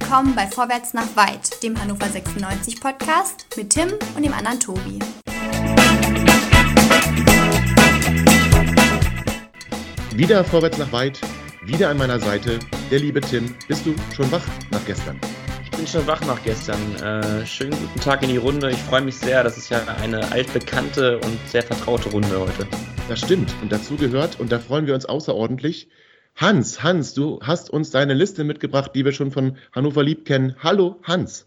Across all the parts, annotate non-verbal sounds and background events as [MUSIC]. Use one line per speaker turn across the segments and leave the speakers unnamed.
willkommen bei Vorwärts nach Weit, dem Hannover 96 Podcast mit Tim und dem anderen Tobi.
Wieder Vorwärts nach Weit, wieder an meiner Seite, der liebe Tim. Bist du schon wach nach gestern?
Ich bin schon wach nach gestern. Äh, schönen guten Tag in die Runde. Ich freue mich sehr. Das ist ja eine altbekannte und sehr vertraute Runde heute.
Das stimmt und dazu gehört, und da freuen wir uns außerordentlich, Hans, Hans, du hast uns deine Liste mitgebracht, die wir schon von Hannover Lieb kennen. Hallo, Hans.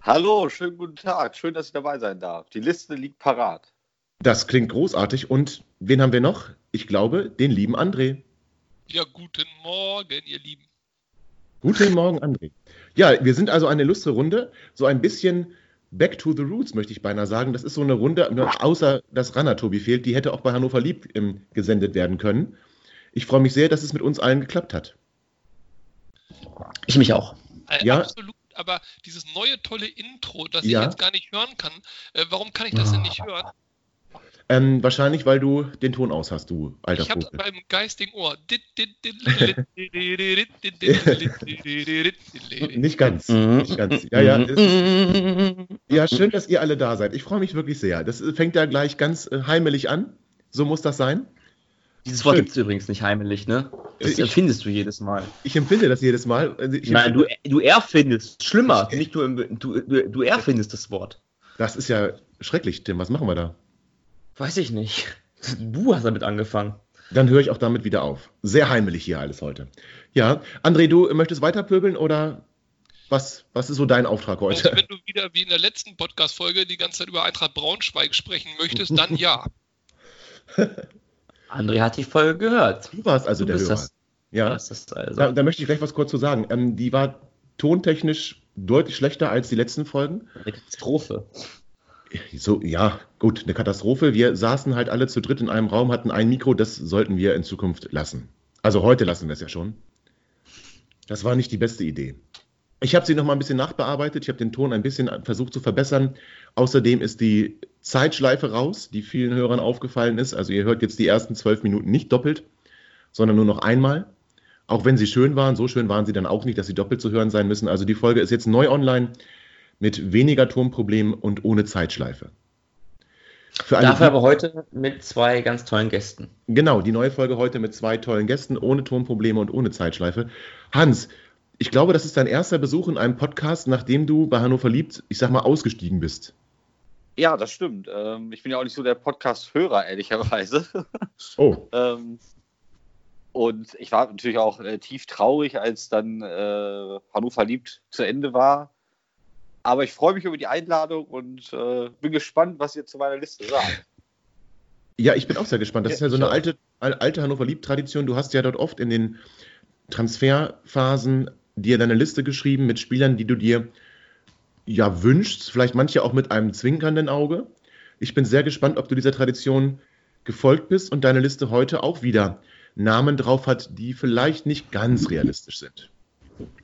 Hallo, schönen guten Tag. Schön, dass ich dabei sein darf. Die Liste liegt parat.
Das klingt großartig. Und wen haben wir noch? Ich glaube, den lieben André.
Ja, guten Morgen, ihr Lieben.
Guten Morgen, André. Ja, wir sind also eine lustre Runde. So ein bisschen Back to the Roots, möchte ich beinahe sagen. Das ist so eine Runde, außer dass Ranna Tobi fehlt, die hätte auch bei Hannover Lieb ähm, gesendet werden können. Ich freue mich sehr, dass es mit uns allen geklappt hat.
Ich mich auch.
Äh, ja. Absolut, aber dieses neue tolle Intro, das ja. ich jetzt gar nicht hören kann, äh, warum kann ich das denn nicht hören?
Ähm, wahrscheinlich, weil du den Ton aus hast, du alter
Ich hab's beim geistigen Ohr.
nicht ganz. Nicht ganz. Ja, ja. Ist, ja, schön, dass ihr alle da seid. Ich freue mich wirklich sehr. Das fängt ja gleich ganz heimelig an. So muss das sein.
Dieses Wort gibt es übrigens nicht heimelig, ne? Das ich, empfindest du jedes Mal.
Ich empfinde das jedes Mal.
Also Nein, du, du erfindest. Schlimmer. Ich, nicht du, du, du, du erfindest das Wort.
Das ist ja schrecklich, Tim. Was machen wir da?
Weiß ich nicht. Du hast damit angefangen.
Dann höre ich auch damit wieder auf. Sehr heimelig hier alles heute. Ja, André, du möchtest weiterpöbeln oder was, was ist so dein Auftrag heute?
Also wenn du wieder wie in der letzten Podcast-Folge die ganze Zeit über Eintracht Braunschweig sprechen möchtest, dann ja. [LAUGHS]
André hat die Folge gehört.
Du warst also du der Hörer. Das, ja, das also. da, da, möchte ich gleich was kurz zu sagen. Ähm, die war tontechnisch deutlich schlechter als die letzten Folgen.
Eine Katastrophe.
So, ja, gut, eine Katastrophe. Wir saßen halt alle zu dritt in einem Raum, hatten ein Mikro, das sollten wir in Zukunft lassen. Also heute lassen wir es ja schon. Das war nicht die beste Idee. Ich habe sie noch mal ein bisschen nachbearbeitet. Ich habe den Ton ein bisschen versucht zu verbessern. Außerdem ist die Zeitschleife raus, die vielen Hörern aufgefallen ist. Also ihr hört jetzt die ersten zwölf Minuten nicht doppelt, sondern nur noch einmal. Auch wenn sie schön waren, so schön waren sie dann auch nicht, dass sie doppelt zu hören sein müssen. Also die Folge ist jetzt neu online mit weniger Tonproblemen und ohne Zeitschleife.
Dafür aber heute mit zwei ganz tollen Gästen.
Genau, die neue Folge heute mit zwei tollen Gästen, ohne Tonprobleme und ohne Zeitschleife. Hans, ich glaube, das ist dein erster Besuch in einem Podcast, nachdem du bei Hannover liebt, ich sag mal, ausgestiegen bist.
Ja, das stimmt. Ähm, ich bin ja auch nicht so der Podcast-Hörer, ehrlicherweise. [LAUGHS] Oh. ähm, und ich war natürlich auch äh, tief traurig, als dann äh, Hannover liebt zu Ende war. Aber ich freue mich über die Einladung und äh, bin gespannt, was ihr zu meiner Liste sagt.
Ja, ich bin auch sehr gespannt. Das ist ja so eine alte, alte Hannover Liebt-Tradition. Du hast ja dort oft in den Transferphasen dir deine Liste geschrieben mit Spielern, die du dir ja wünschst, vielleicht manche auch mit einem zwinkernden Auge. Ich bin sehr gespannt, ob du dieser Tradition gefolgt bist und deine Liste heute auch wieder Namen drauf hat, die vielleicht nicht ganz realistisch sind.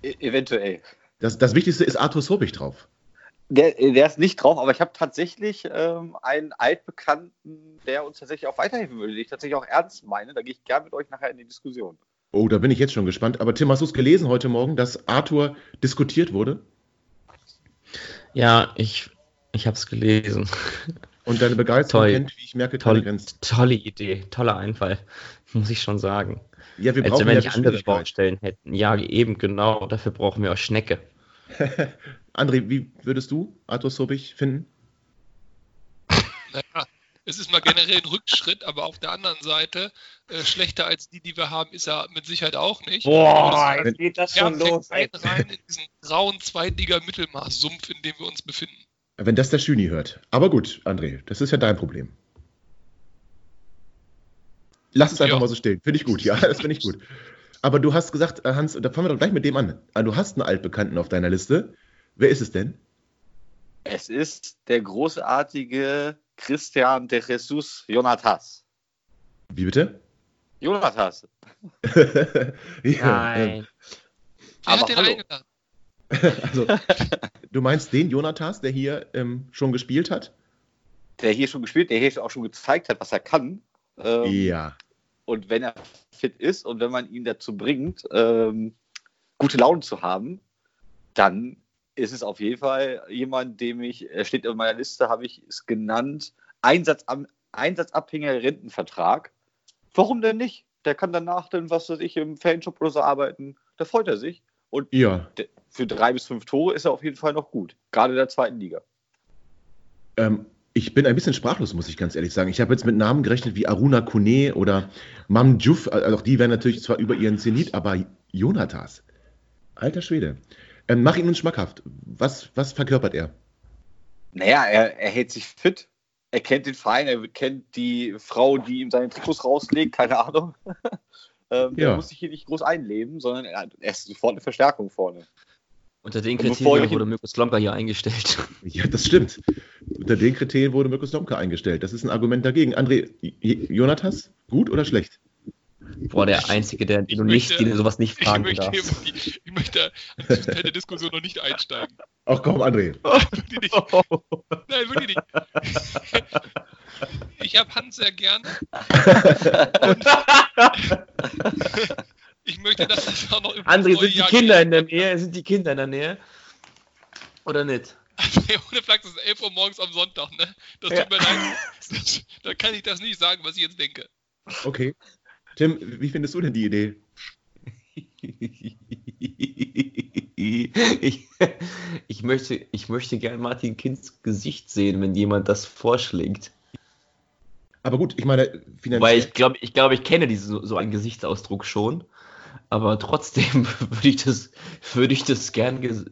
E eventuell.
Das, das Wichtigste ist Arthur Sobich drauf.
Der, der, ist nicht drauf, aber ich habe tatsächlich ähm, einen Altbekannten, der uns tatsächlich auch weiterhelfen würde, den ich tatsächlich auch ernst meine. Da gehe ich gerne mit euch nachher in die Diskussion.
Oh, da bin ich jetzt schon gespannt. Aber Tim, hast du es gelesen heute Morgen, dass Arthur diskutiert wurde?
Ja, ich, ich habe es gelesen.
Und deine Begeisterung Toll. kennt, wie ich merke,
keine Grenzen. Tolle Idee, toller Einfall, [LAUGHS] muss ich schon sagen.
Ja, wir brauchen Als wenn
ja nicht andere Baustellen hätten. Ja, eben genau, dafür brauchen wir auch Schnecke. [LAUGHS]
André, wie würdest du Arthur Sobich finden?
Naja, es ist mal generell ein Rückschritt, aber auf der anderen Seite, äh, schlechter als die, die wir haben, ist er mit Sicherheit auch nicht.
Boah, jetzt geht das schon los.
Rein, rein in diesen grauen Zweitliga-Mittelmaß-Sumpf, in dem wir uns befinden.
Wenn das der Schüni hört. Aber gut, André, das ist ja dein Problem. Lass es einfach ja. mal so stehen. Finde ich gut, ja, das finde ich gut. Aber du hast gesagt, äh, Hans, da fangen wir doch gleich mit dem an. Ah, du hast einen Altbekannten auf deiner Liste. Wer ist es denn?
Es ist der großartige Christian de Jesus Jonatas.
Wie bitte?
Jonatas. [LAUGHS]
ja, Nein.
Aber hat den hallo. eingeladen? [LAUGHS]
also, du meinst den Jonatas, der hier ähm, schon gespielt hat?
Der hier schon gespielt, der hier auch schon gezeigt hat, was er kann.
Ähm, ja.
Und wenn er fit ist und wenn man ihn dazu bringt, ähm, gute Laune zu haben, dann ist es auf jeden Fall jemand, dem ich, er steht in meiner Liste, habe ich es genannt, Einsatz, einsatzabhängiger Rentenvertrag. Warum denn nicht? Der kann danach dann, was weiß ich, im Fanshop oder so arbeiten. Da freut er sich. Und ja. für drei bis fünf Tore ist er auf jeden Fall noch gut. Gerade in der zweiten Liga.
Ähm, ich bin ein bisschen sprachlos, muss ich ganz ehrlich sagen. Ich habe jetzt mit Namen gerechnet wie Aruna Kone oder Mam Juf. Also auch die wären natürlich zwar über ihren Zenit, aber Jonathas. Alter Schwede. Ähm, mach ihn uns schmackhaft. Was, was verkörpert er?
Naja, er, er hält sich fit. Er kennt den Verein, er kennt die Frau, die ihm seine Trikots rauslegt, keine Ahnung. [LAUGHS] ähm, ja. Er muss sich hier nicht groß einleben, sondern er, er ist sofort eine Verstärkung vorne.
Unter den Kriterien wurde Mirko Slomka hier eingestellt. [LAUGHS]
Ja, das stimmt. Unter den Kriterien wurde Mirko Slomka eingestellt. Das ist ein Argument dagegen. André, Jonathas, gut oder schlecht?
Boah, der Einzige, der ich du nicht, den sowas nicht fragen ich
möchte, darf. Ich, ich möchte in der Diskussion noch nicht einsteigen.
Ach komm, André. [LAUGHS]
Nein, wirklich nicht. Ich habe Hans sehr gern. ich möchte, dass das
auch noch im André, sind die Kinder geht. in der Nähe? Sind die Kinder in der Nähe? Oder nicht?
Ohne Flachs ist 11 Uhr morgens am Sonntag, ne? Das tut ja. mir leid. Da kann ich das nicht sagen, was ich jetzt denke.
Okay. Tim, wie findest du denn die Idee? [LAUGHS]
ich, ich, möchte, ich möchte gerne Martin Kinds Gesicht sehen, wenn jemand das vorschlägt.
Aber gut, ich meine,
finanziell. Weil ich glaube, ich, glaub, ich kenne diesen, so einen Gesichtsausdruck schon. Aber trotzdem [LAUGHS] würde ich das, würde ich das gern.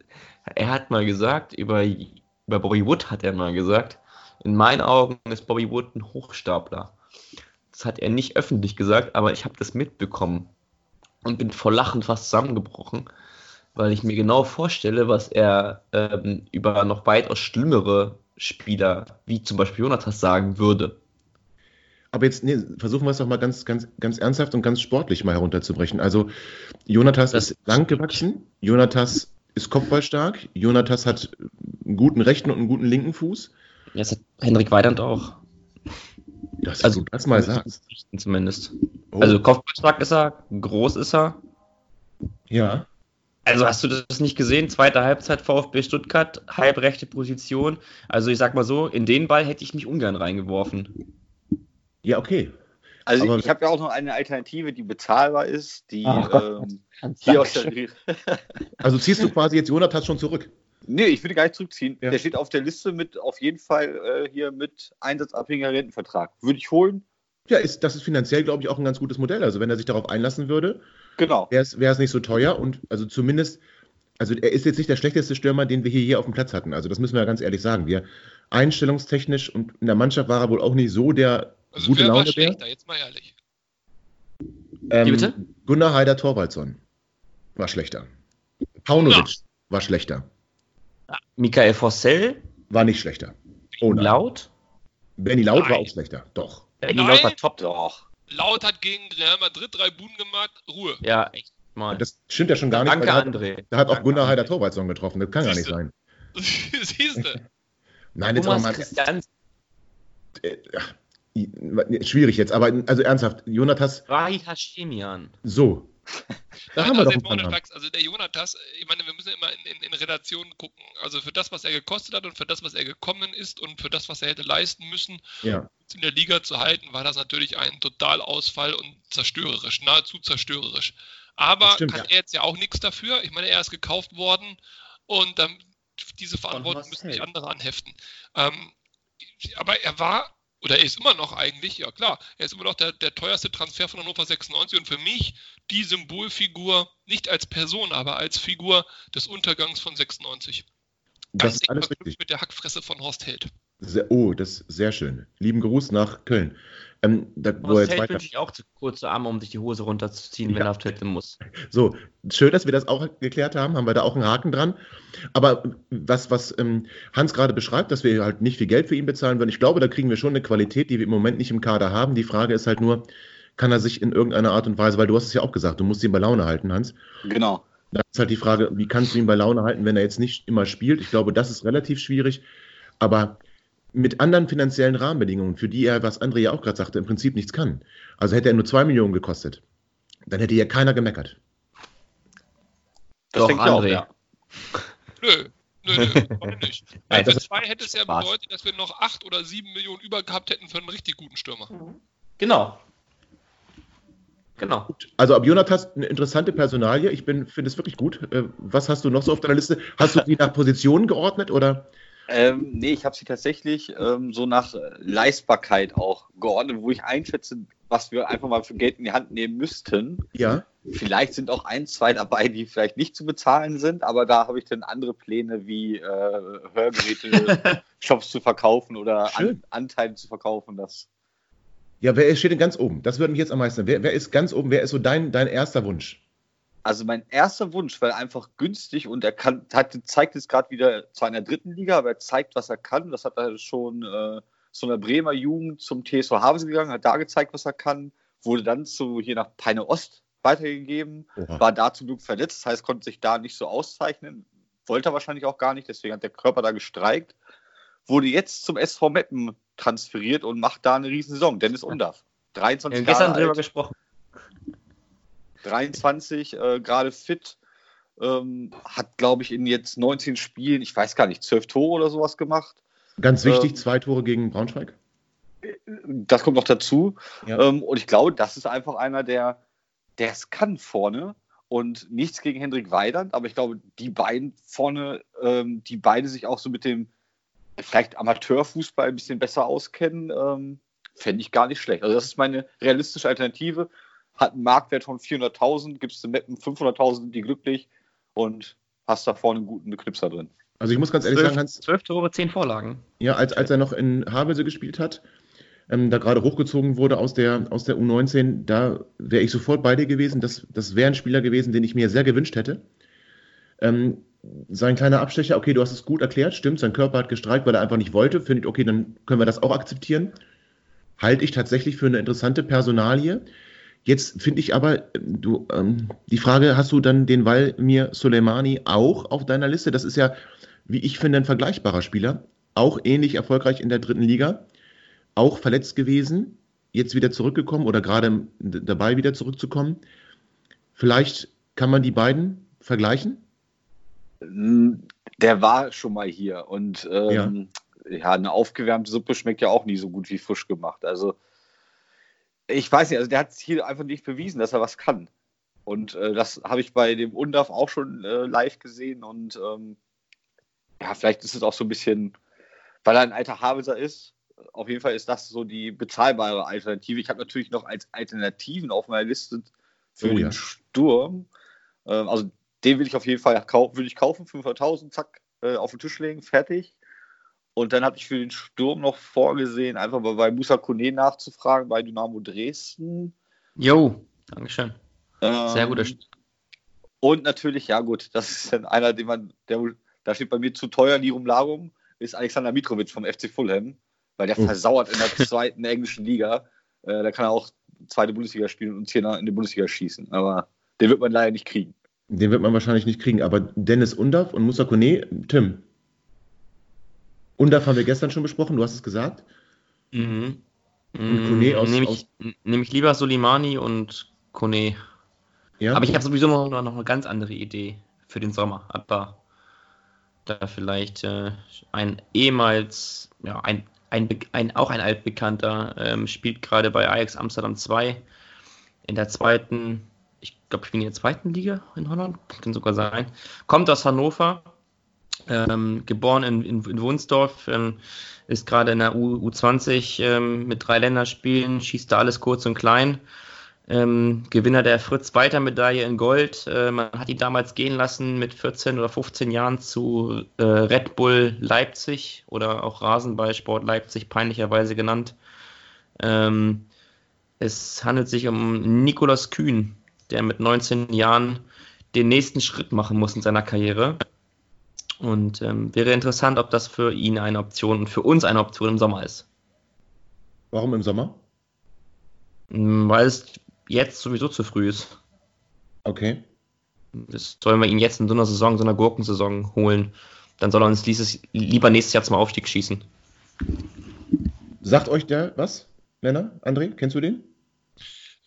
Er hat mal gesagt, über, über Bobby Wood hat er mal gesagt, in meinen Augen ist Bobby Wood ein Hochstapler. Das hat er nicht öffentlich gesagt, aber ich habe das mitbekommen und bin vor Lachen fast zusammengebrochen, weil ich mir genau vorstelle, was er ähm, über noch weitaus schlimmere Spieler, wie zum Beispiel Jonathas, sagen würde.
Aber jetzt nee, versuchen wir es doch mal ganz, ganz, ganz ernsthaft und ganz sportlich mal herunterzubrechen. Also, Jonathas das ist lang gewachsen, Jonathas ist kopfballstark, Jonathas hat einen guten rechten und einen guten linken Fuß.
Das hat Henrik Weidand auch.
Dass also, du das mal sagst.
Zumindest. Oh. Also Kopfballstark ist er, groß ist er.
Ja.
Also hast du das nicht gesehen? Zweite Halbzeit VfB Stuttgart, halbrechte Position. Also ich sag mal so, in den Ball hätte ich mich ungern reingeworfen.
Ja, okay.
Also Aber ich habe ja auch noch eine Alternative, die bezahlbar ist, die ähm, hier aus der [LAUGHS]
Also ziehst du quasi jetzt Jonathan schon zurück?
Nee, ich würde gar nicht zurückziehen. Ja. Der steht auf der Liste mit auf jeden Fall äh, hier mit einsatzabhängiger Rentenvertrag. Würde ich holen.
Ja, ist, das ist finanziell, glaube ich, auch ein ganz gutes Modell. Also wenn er sich darauf einlassen würde,
genau.
wäre es nicht so teuer und also zumindest, also er ist jetzt nicht der schlechteste Stürmer, den wir hier, hier auf dem Platz hatten. Also das müssen wir ja ganz ehrlich sagen. Wir einstellungstechnisch und in der Mannschaft war er wohl auch nicht so der also gute wer Laune war schlechter, jetzt mal ehrlich. Ähm, Wie bitte? Gunnar Heider Torwaldsson war schlechter. Paunovic ja. war schlechter.
Michael Fossell.
War nicht schlechter.
Oh Laut?
Benny Laut Nein. war auch schlechter. Doch.
Benny Laut war top. Doch. Laut hat gegen Real Madrid drei Buben gemacht. Ruhe.
Ja, echt
mal. Das stimmt ja schon gar nicht.
Danke, da André.
da hat auch Gunnar Heider Torwaldsson getroffen. Das kann Siehste. gar nicht sein. [LAUGHS] Siehst du? Nein, jetzt Thomas aber mal. Äh, schwierig jetzt, aber also ernsthaft, Jonathas.
Rahid Hashemian.
So,
da haben wir also, doch Fax, also der Jonathas, ich meine, wir müssen immer in, in, in Relation gucken. Also für das, was er gekostet hat und für das, was er gekommen ist und für das, was er hätte leisten müssen,
ja.
in der Liga zu halten, war das natürlich ein Totalausfall und zerstörerisch, nahezu zerstörerisch. Aber stimmt, kann ja. er jetzt ja auch nichts dafür. Ich meine, er ist gekauft worden und dann diese Verantwortung müssen sich andere anheften. Ähm, aber er war oder er ist immer noch eigentlich, ja klar, er ist immer noch der, der teuerste Transfer von Hannover 96 und für mich die Symbolfigur, nicht als Person, aber als Figur des Untergangs von 96.
Ganz das ist alles richtig.
mit der Hackfresse von Horst Held.
Sehr, oh, das ist sehr schön. Lieben Gruß nach Köln.
Ähm, da, wo jetzt weiter... wünsche ich auch zu kurze Arme, um sich die Hose runterzuziehen, ja. wenn er auf Toilette muss.
So, schön, dass wir das auch geklärt haben. Haben wir da auch einen Haken dran. Aber was, was ähm, Hans gerade beschreibt, dass wir halt nicht viel Geld für ihn bezahlen würden, ich glaube, da kriegen wir schon eine Qualität, die wir im Moment nicht im Kader haben. Die Frage ist halt nur, kann er sich in irgendeiner Art und Weise, weil du hast es ja auch gesagt, du musst ihn bei Laune halten, Hans.
Genau.
Da ist halt die Frage, wie kannst du ihn bei Laune halten, wenn er jetzt nicht immer spielt? Ich glaube, das ist relativ schwierig. Aber mit anderen finanziellen Rahmenbedingungen, für die er, was André ja auch gerade sagte, im Prinzip nichts kann. Also hätte er nur zwei Millionen gekostet, dann hätte ja keiner gemeckert.
Das Doch, André. Auch, ja. [LAUGHS]
Nö, nö, nö, nicht. [LAUGHS] Weil für zwei hätte es ja bedeutet, dass wir noch acht oder sieben Millionen über gehabt hätten für einen richtig guten Stürmer.
Genau. Genau.
Also ab Jonathas eine interessante Personalie. Ich finde es wirklich gut. Äh, was hast du noch so auf deiner Liste? Hast du die nach Positionen geordnet oder?
Ähm, nee, ich habe sie tatsächlich ähm, so nach Leistbarkeit auch geordnet, wo ich einschätze, was wir einfach mal für Geld in die Hand nehmen müssten.
Ja.
Vielleicht sind auch ein, zwei dabei, die vielleicht nicht zu bezahlen sind, aber da habe ich dann andere Pläne wie äh, Hörgeräte, [LAUGHS] Shops zu verkaufen oder An Anteile zu verkaufen. Das
ja, wer steht denn ganz oben? Das würde mich jetzt am meisten. Wer, wer ist ganz oben? Wer ist so dein, dein erster Wunsch?
Also mein erster Wunsch, weil er einfach günstig und er kann, hat, zeigt jetzt gerade wieder zwar in der dritten Liga, aber er zeigt, was er kann. Das hat er schon äh, zu einer Bremer Jugend zum TSV Havelse gegangen, hat da gezeigt, was er kann, wurde dann zu hier nach Peine Ost weitergegeben, Oha. war da zum Glück verletzt, das heißt, konnte sich da nicht so auszeichnen, wollte er wahrscheinlich auch gar nicht, deswegen hat der Körper da gestreikt, wurde jetzt zum SV Meppen transferiert und macht da eine Riesensaison. Dennis Undaff. 23
ja, gestern drüber gesprochen.
23, äh, gerade fit. Ähm, hat, glaube ich, in jetzt 19 Spielen, ich weiß gar nicht, 12 Tore oder sowas gemacht.
Ganz wichtig, ähm, zwei Tore gegen Braunschweig.
Das kommt noch dazu. Ja. Ähm, und ich glaube, das ist einfach einer, der es kann vorne. Und nichts gegen Hendrik Weidand, aber ich glaube, die beiden vorne, ähm, die beide sich auch so mit dem vielleicht Amateurfußball ein bisschen besser auskennen, ähm, fände ich gar nicht schlecht. Also das ist meine realistische Alternative. Hat einen Marktwert von 400.000, gibst du Mappen 500.000, die glücklich und hast da vorne einen guten Knipser drin.
Also ich muss ganz ehrlich 12, sagen, Hans.
Zwölf Tore, zehn Vorlagen.
Ja, als, als er noch in Havelse gespielt hat, ähm, da gerade hochgezogen wurde aus der, aus der U19, da wäre ich sofort bei dir gewesen. Das, das wäre ein Spieler gewesen, den ich mir sehr gewünscht hätte. Ähm, sein kleiner Abstecher, okay, du hast es gut erklärt, stimmt, sein Körper hat gestreikt, weil er einfach nicht wollte, finde ich, okay, dann können wir das auch akzeptieren. Halte ich tatsächlich für eine interessante Personalie. Jetzt finde ich aber, du, ähm, die Frage, hast du dann den Walmir Soleimani auch auf deiner Liste? Das ist ja, wie ich finde, ein vergleichbarer Spieler. Auch ähnlich erfolgreich in der dritten Liga. Auch verletzt gewesen, jetzt wieder zurückgekommen oder gerade dabei wieder zurückzukommen. Vielleicht kann man die beiden vergleichen?
Der war schon mal hier und ähm, ja. ja. eine aufgewärmte Suppe schmeckt ja auch nie so gut wie frisch gemacht. Also ich weiß nicht, also der hat hier einfach nicht bewiesen, dass er was kann. Und äh, das habe ich bei dem Undaf auch schon äh, live gesehen und ähm, ja, vielleicht ist es auch so ein bisschen, weil er ein alter Havelser ist. Auf jeden Fall ist das so die bezahlbare Alternative. Ich habe natürlich noch als Alternativen auf meiner Liste für oh, den ja. Sturm. Ähm, also den will ich auf jeden Fall kaufen, will ich kaufen, 500.000, zack, äh, auf den Tisch legen, fertig. Und dann habe ich für den Sturm noch vorgesehen, einfach mal bei Musa Kone nachzufragen, bei Dynamo Dresden.
Jo, Dankeschön. Ähm, Sehr guter
St Und natürlich, ja gut, das ist dann einer, den man, der da steht bei mir zu teuer, Lirum Larum, ist Alexander Mitrovic vom FC Fulham, weil der oh. versauert in der [LAUGHS] zweiten englischen Liga. Äh, da kann er auch zweite Bundesliga spielen und uns hier in die Bundesliga schießen. Aber den wird man leider nicht kriegen.
Den wird man wahrscheinlich nicht kriegen, aber Dennis Undav und Musa Kone, Tim. Undav haben wir gestern schon besprochen, du hast es gesagt.
Mhm. Und Kone aus. Nehme ich, nehm ich lieber Solimani und Kone. Ja? Aber ich habe sowieso noch, noch eine ganz andere Idee für den Sommer. Aber da vielleicht äh, ein ehemals, ja, ein, ein, ein, auch ein altbekannter, ähm, spielt gerade bei Ajax Amsterdam 2 in der zweiten ich glaube, ich bin in der zweiten Liga in Holland, kann sogar sein. Kommt aus Hannover, ähm, geboren in, in, in Wunsdorf, ähm, ist gerade in der U, U20 ähm, mit drei Länderspielen, schießt da alles kurz und klein. Ähm, Gewinner der Fritz-Walter-Medaille in Gold. Äh, man hat ihn damals gehen lassen mit 14 oder 15 Jahren zu äh, Red Bull Leipzig oder auch Rasenballsport Leipzig peinlicherweise genannt. Ähm, es handelt sich um Nikolas Kühn, der mit 19 Jahren den nächsten Schritt machen muss in seiner Karriere. Und ähm, wäre interessant, ob das für ihn eine Option und für uns eine Option im Sommer ist.
Warum im Sommer?
Hm, weil es jetzt sowieso zu früh ist.
Okay.
Das sollen wir ihn jetzt in so einer Saison, so einer Gurkensaison holen. Dann soll er uns dieses lieber nächstes Jahr zum Aufstieg schießen.
Sagt euch der was, Lennart? André, kennst du den?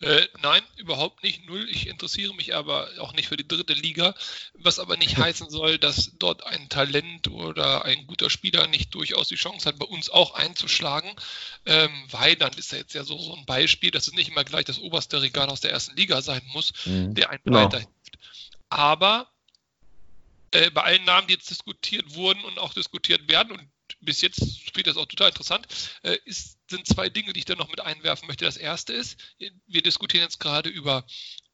Äh, nein, überhaupt nicht. Null. Ich interessiere mich aber auch nicht für die dritte Liga, was aber nicht [LAUGHS] heißen soll, dass dort ein Talent oder ein guter Spieler nicht durchaus die Chance hat, bei uns auch einzuschlagen. Ähm, Weidand ist ja jetzt ja so, so ein Beispiel, dass es nicht immer gleich das oberste Regal aus der ersten Liga sein muss, mhm. der einen genau. weiterhilft. Aber äh, bei allen Namen, die jetzt diskutiert wurden und auch diskutiert werden, und bis jetzt finde ich das auch total interessant, äh, ist, sind zwei Dinge, die ich da noch mit einwerfen möchte. Das erste ist, wir diskutieren jetzt gerade über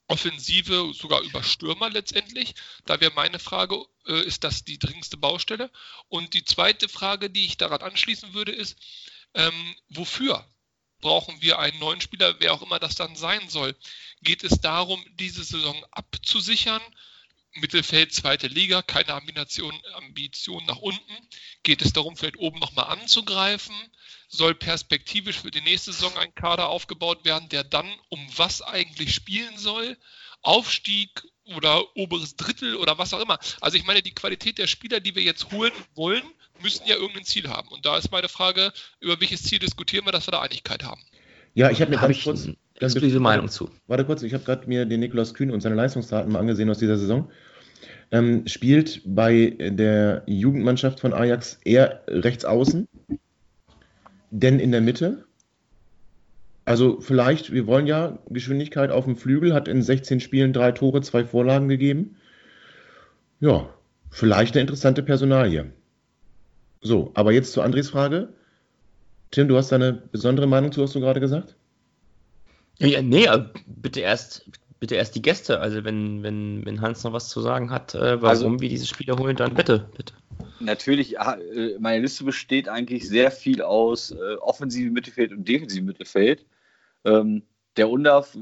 Offensive, sogar über Stürmer letztendlich. Da wäre meine Frage, äh, ist das die dringendste Baustelle? Und die zweite Frage, die ich daran anschließen würde, ist, ähm, wofür brauchen wir einen neuen Spieler, wer auch immer das dann sein soll? Geht es darum, diese Saison abzusichern? Mittelfeld, zweite Liga, keine Ambition, Ambition nach unten. Geht es darum, vielleicht oben nochmal anzugreifen? Soll perspektivisch für die nächste Saison ein Kader aufgebaut werden, der dann um was eigentlich spielen soll? Aufstieg oder oberes Drittel oder was auch immer. Also ich meine, die Qualität der Spieler, die wir jetzt holen wollen, müssen ja irgendein Ziel haben. Und da ist meine Frage, über welches Ziel diskutieren wir, dass wir da Einigkeit haben.
Ja, ich habe mir ganz kurz exklusive Meinung zu. Warte kurz, ich habe gerade mir den Nikolaus Kühn und seine Leistungsdaten mal angesehen aus dieser Saison ähm, spielt bei der Jugendmannschaft von Ajax eher rechts außen, denn in der Mitte. Also vielleicht, wir wollen ja Geschwindigkeit auf dem Flügel, hat in 16 Spielen drei Tore, zwei Vorlagen gegeben. Ja, vielleicht eine interessante Personalie. So, aber jetzt zu Andres Frage. Tim, du hast da eine besondere Meinung zu, hast du gerade gesagt?
Ja, nee, bitte erst, bitte erst die Gäste. Also wenn, wenn, wenn Hans noch was zu sagen hat, äh, warum also, wir diese Spieler holen, dann bitte, bitte.
Natürlich, äh, meine Liste besteht eigentlich sehr viel aus äh, offensivem Mittelfeld und defensivem Mittelfeld. Ähm, der Undaf,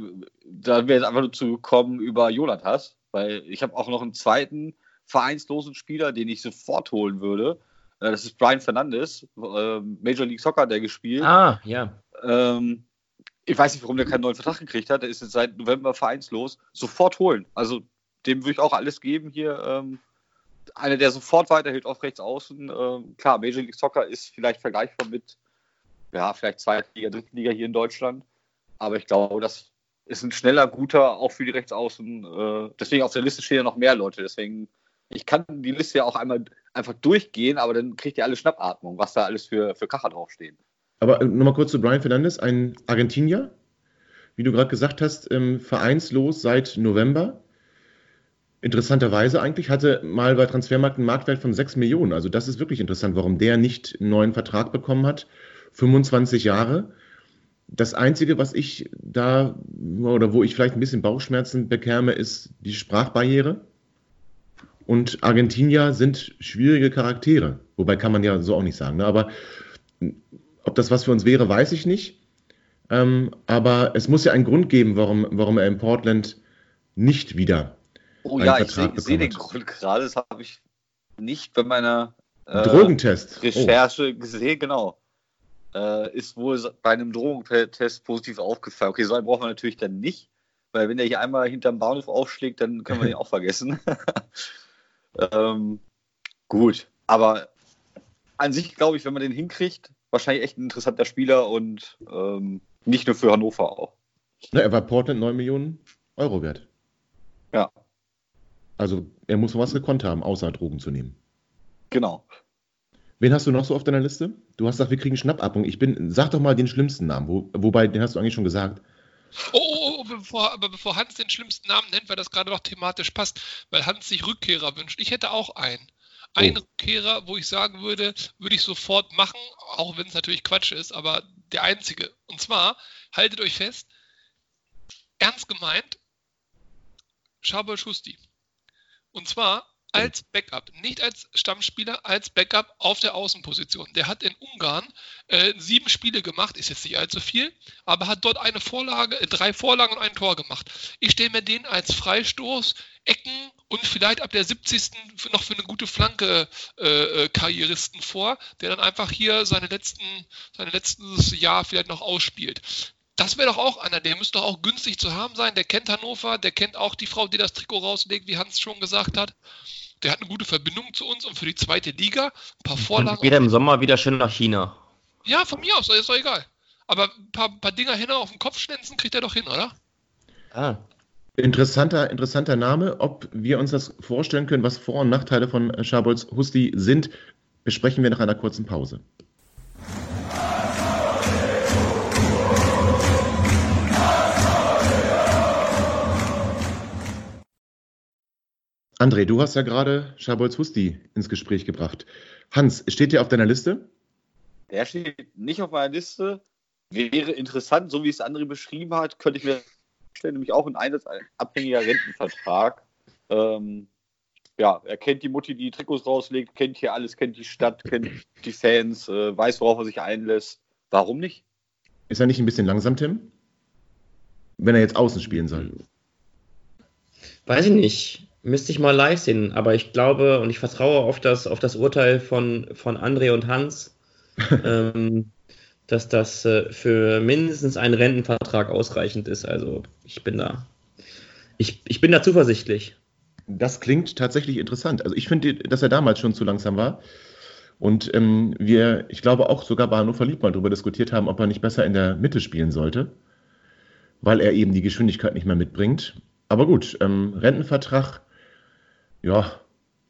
da wäre jetzt einfach nur zu gekommen über Jonathas, weil ich habe auch noch einen zweiten vereinslosen Spieler, den ich sofort holen würde. Äh, das ist Brian Fernandes, äh, Major League Soccer, der gespielt.
Ah, ja.
Ähm, ich weiß nicht, warum der keinen neuen Vertrag gekriegt hat. Der ist jetzt seit November vereinslos. Sofort holen. Also dem würde ich auch alles geben hier. Ähm, einer, der sofort weiterhilft auf rechts außen. Ähm, klar, Major League Soccer ist vielleicht vergleichbar mit, ja, vielleicht Zweitliga, Drittliga hier in Deutschland. Aber ich glaube, das ist ein schneller, guter, auch für die Rechtsaußen. Äh, deswegen auf der Liste stehen ja noch mehr Leute. Deswegen, ich kann die Liste ja auch einmal einfach durchgehen, aber dann kriegt ihr alle Schnappatmung, was da alles für, für Kacher draufstehen.
Aber äh, nochmal kurz zu Brian Fernandes, ein Argentinier, wie du gerade gesagt hast, ähm, vereinslos seit November. Interessanterweise eigentlich hatte mal bei Transfermarkt einen Marktwert von 6 Millionen. Also das ist wirklich interessant, warum der nicht einen neuen Vertrag bekommen hat. 25 Jahre. Das Einzige, was ich da oder wo ich vielleicht ein bisschen Bauchschmerzen bekäme, ist die Sprachbarriere. Und Argentinier sind schwierige Charaktere. Wobei kann man ja so auch nicht sagen. Ne? Aber ob das was für uns wäre, weiß ich nicht. Ähm, aber es muss ja einen Grund geben, warum, warum er in Portland nicht wieder.
Oh einen ja, Vertrag ich sehe seh den Grund gerade, das habe ich nicht bei meiner
äh, Drogentest.
Recherche oh. gesehen, genau. Äh, ist wohl bei einem Drogentest positiv aufgefallen. Okay, so einen braucht man natürlich dann nicht, weil wenn der hier einmal hinterm Bahnhof aufschlägt, dann können wir den [LAUGHS] auch vergessen. [LAUGHS] ähm, gut, aber an sich glaube ich, wenn man den hinkriegt, wahrscheinlich echt ein interessanter Spieler und ähm, nicht nur für Hannover auch.
Na, er war Portland 9 Millionen Euro wert.
Ja.
Also er muss was gekonnt haben, außer Drogen zu nehmen.
Genau.
Wen hast du noch so auf deiner Liste? Du hast gesagt, wir kriegen Schnappatmung. Ich bin, sag doch mal den schlimmsten Namen, wo, wobei, den hast du eigentlich schon gesagt.
Oh, oh, oh bevor, aber bevor Hans den schlimmsten Namen nennt, weil das gerade noch thematisch passt, weil Hans sich Rückkehrer wünscht. Ich hätte auch einen. Ein oh. Rückkehrer, wo ich sagen würde, würde ich sofort machen, auch wenn es natürlich Quatsch ist, aber der einzige. Und zwar, haltet euch fest, ernst gemeint, Schabel Schusti. Und zwar als Backup, nicht als Stammspieler, als Backup auf der Außenposition. Der hat in Ungarn äh, sieben Spiele gemacht, ist jetzt nicht allzu viel, aber hat dort eine Vorlage, äh, drei Vorlagen und ein Tor gemacht. Ich stelle mir den als Freistoß, Ecken und vielleicht ab der 70. noch für eine gute Flanke äh, äh, Karrieristen vor, der dann einfach hier seine letzten, sein letztes Jahr vielleicht noch ausspielt. Das wäre doch auch einer, der müsste doch auch günstig zu haben sein. Der kennt Hannover, der kennt auch die Frau, die das Trikot rauslegt, wie Hans schon gesagt hat der hat eine gute Verbindung zu uns und für die zweite Liga. Ein paar Vorlagen.
Geht er im Sommer wieder schön nach China.
Ja, von mir aus, ist doch egal. Aber ein paar, paar Dinger hin auf den Kopf schlänzen kriegt er doch hin, oder?
Ah. Interessanter, interessanter Name. Ob wir uns das vorstellen können, was Vor- und Nachteile von Schabolz Husti sind, besprechen wir nach einer kurzen Pause. André, du hast ja gerade Schabolz Husti ins Gespräch gebracht. Hans, steht der auf deiner Liste?
Der steht nicht auf meiner Liste. Wäre interessant, so wie es André beschrieben hat, könnte ich mir vorstellen, nämlich auch ein einsatzabhängiger Rentenvertrag. Ähm, ja, er kennt die Mutti, die Trikots rauslegt, kennt hier alles, kennt die Stadt, kennt die Fans, äh, weiß, worauf er sich einlässt. Warum nicht?
Ist er nicht ein bisschen langsam, Tim? Wenn er jetzt außen spielen soll.
Weiß ich nicht. Müsste ich mal live sehen, aber ich glaube und ich vertraue auf das, auf das Urteil von, von André und Hans, [LAUGHS] ähm, dass das äh, für mindestens einen Rentenvertrag ausreichend ist. Also ich bin da, ich, ich bin da zuversichtlich.
Das klingt tatsächlich interessant. Also ich finde, dass er damals schon zu langsam war. Und ähm, wir, ich glaube auch sogar bei Hannover Lieb mal darüber diskutiert haben, ob er nicht besser in der Mitte spielen sollte, weil er eben die Geschwindigkeit nicht mehr mitbringt. Aber gut, ähm, Rentenvertrag, ja,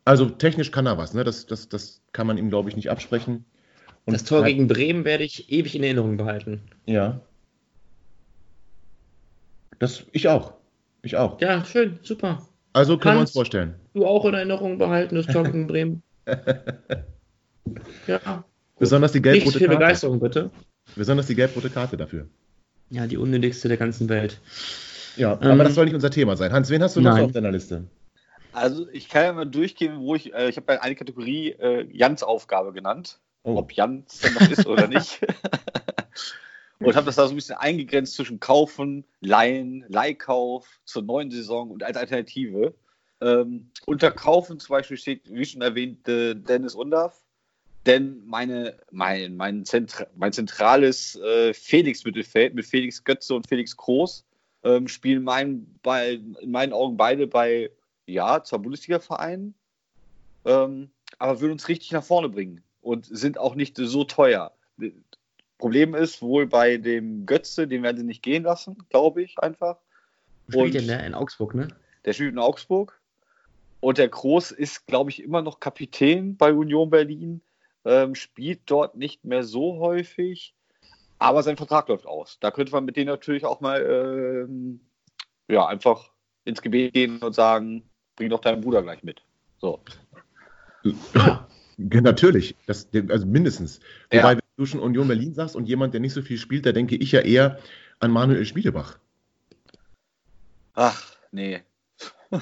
also technisch kann er was, ne? Das, das, das kann man ihm, glaube ich, nicht absprechen.
Und das Tor gegen Bremen werde ich ewig in Erinnerung behalten.
Ja. Das, ich auch. Ich auch.
Ja, schön, super.
Also können Hans, wir uns vorstellen.
Du auch in Erinnerung behalten, das Tor gegen Bremen. [LAUGHS]
ja. Besonders die gelb-rote
Karte. viel Begeisterung, bitte.
Besonders die gelb-rote Karte dafür.
Ja, die unnötigste der ganzen Welt.
Ja, ähm, aber das soll nicht unser Thema sein. Hans, wen hast du noch auf deiner Liste?
Also ich kann ja mal durchgehen, wo ich, äh, ich habe eine Kategorie äh, Jans Aufgabe genannt. Oh. Ob Jans denn noch ist oder nicht. [LAUGHS] und habe das da so ein bisschen eingegrenzt zwischen Kaufen, Leihen, Leihkauf zur neuen Saison und als Alternative. Ähm, unter Kaufen zum Beispiel steht, wie schon erwähnt, äh, Dennis Undaff. Denn meine, mein, mein, Zentra mein zentrales äh, Felix-Mittelfeld mit Felix Götze und Felix Groß ähm, spielen mein, bei, in meinen Augen beide bei, ja, zwar Bundesliga-Vereinen, ähm, aber würden uns richtig nach vorne bringen und sind auch nicht so teuer. Problem ist wohl bei dem Götze, den werden sie nicht gehen lassen, glaube ich einfach.
Spielt und der in Augsburg, ne?
Der spielt in Augsburg. Und der Groß ist, glaube ich, immer noch Kapitän bei Union Berlin, ähm, spielt dort nicht mehr so häufig, aber sein Vertrag läuft aus. Da könnte man mit denen natürlich auch mal ähm, ja, einfach ins Gebet gehen und sagen, bring doch deinen Bruder gleich mit. So. [LAUGHS]
Ja. Natürlich, das, also mindestens. Ja. Wobei, wenn du schon Union Berlin sagst und jemand, der nicht so viel spielt, da denke ich ja eher an Manuel Schmiedebach.
Ach, nee. [LAUGHS]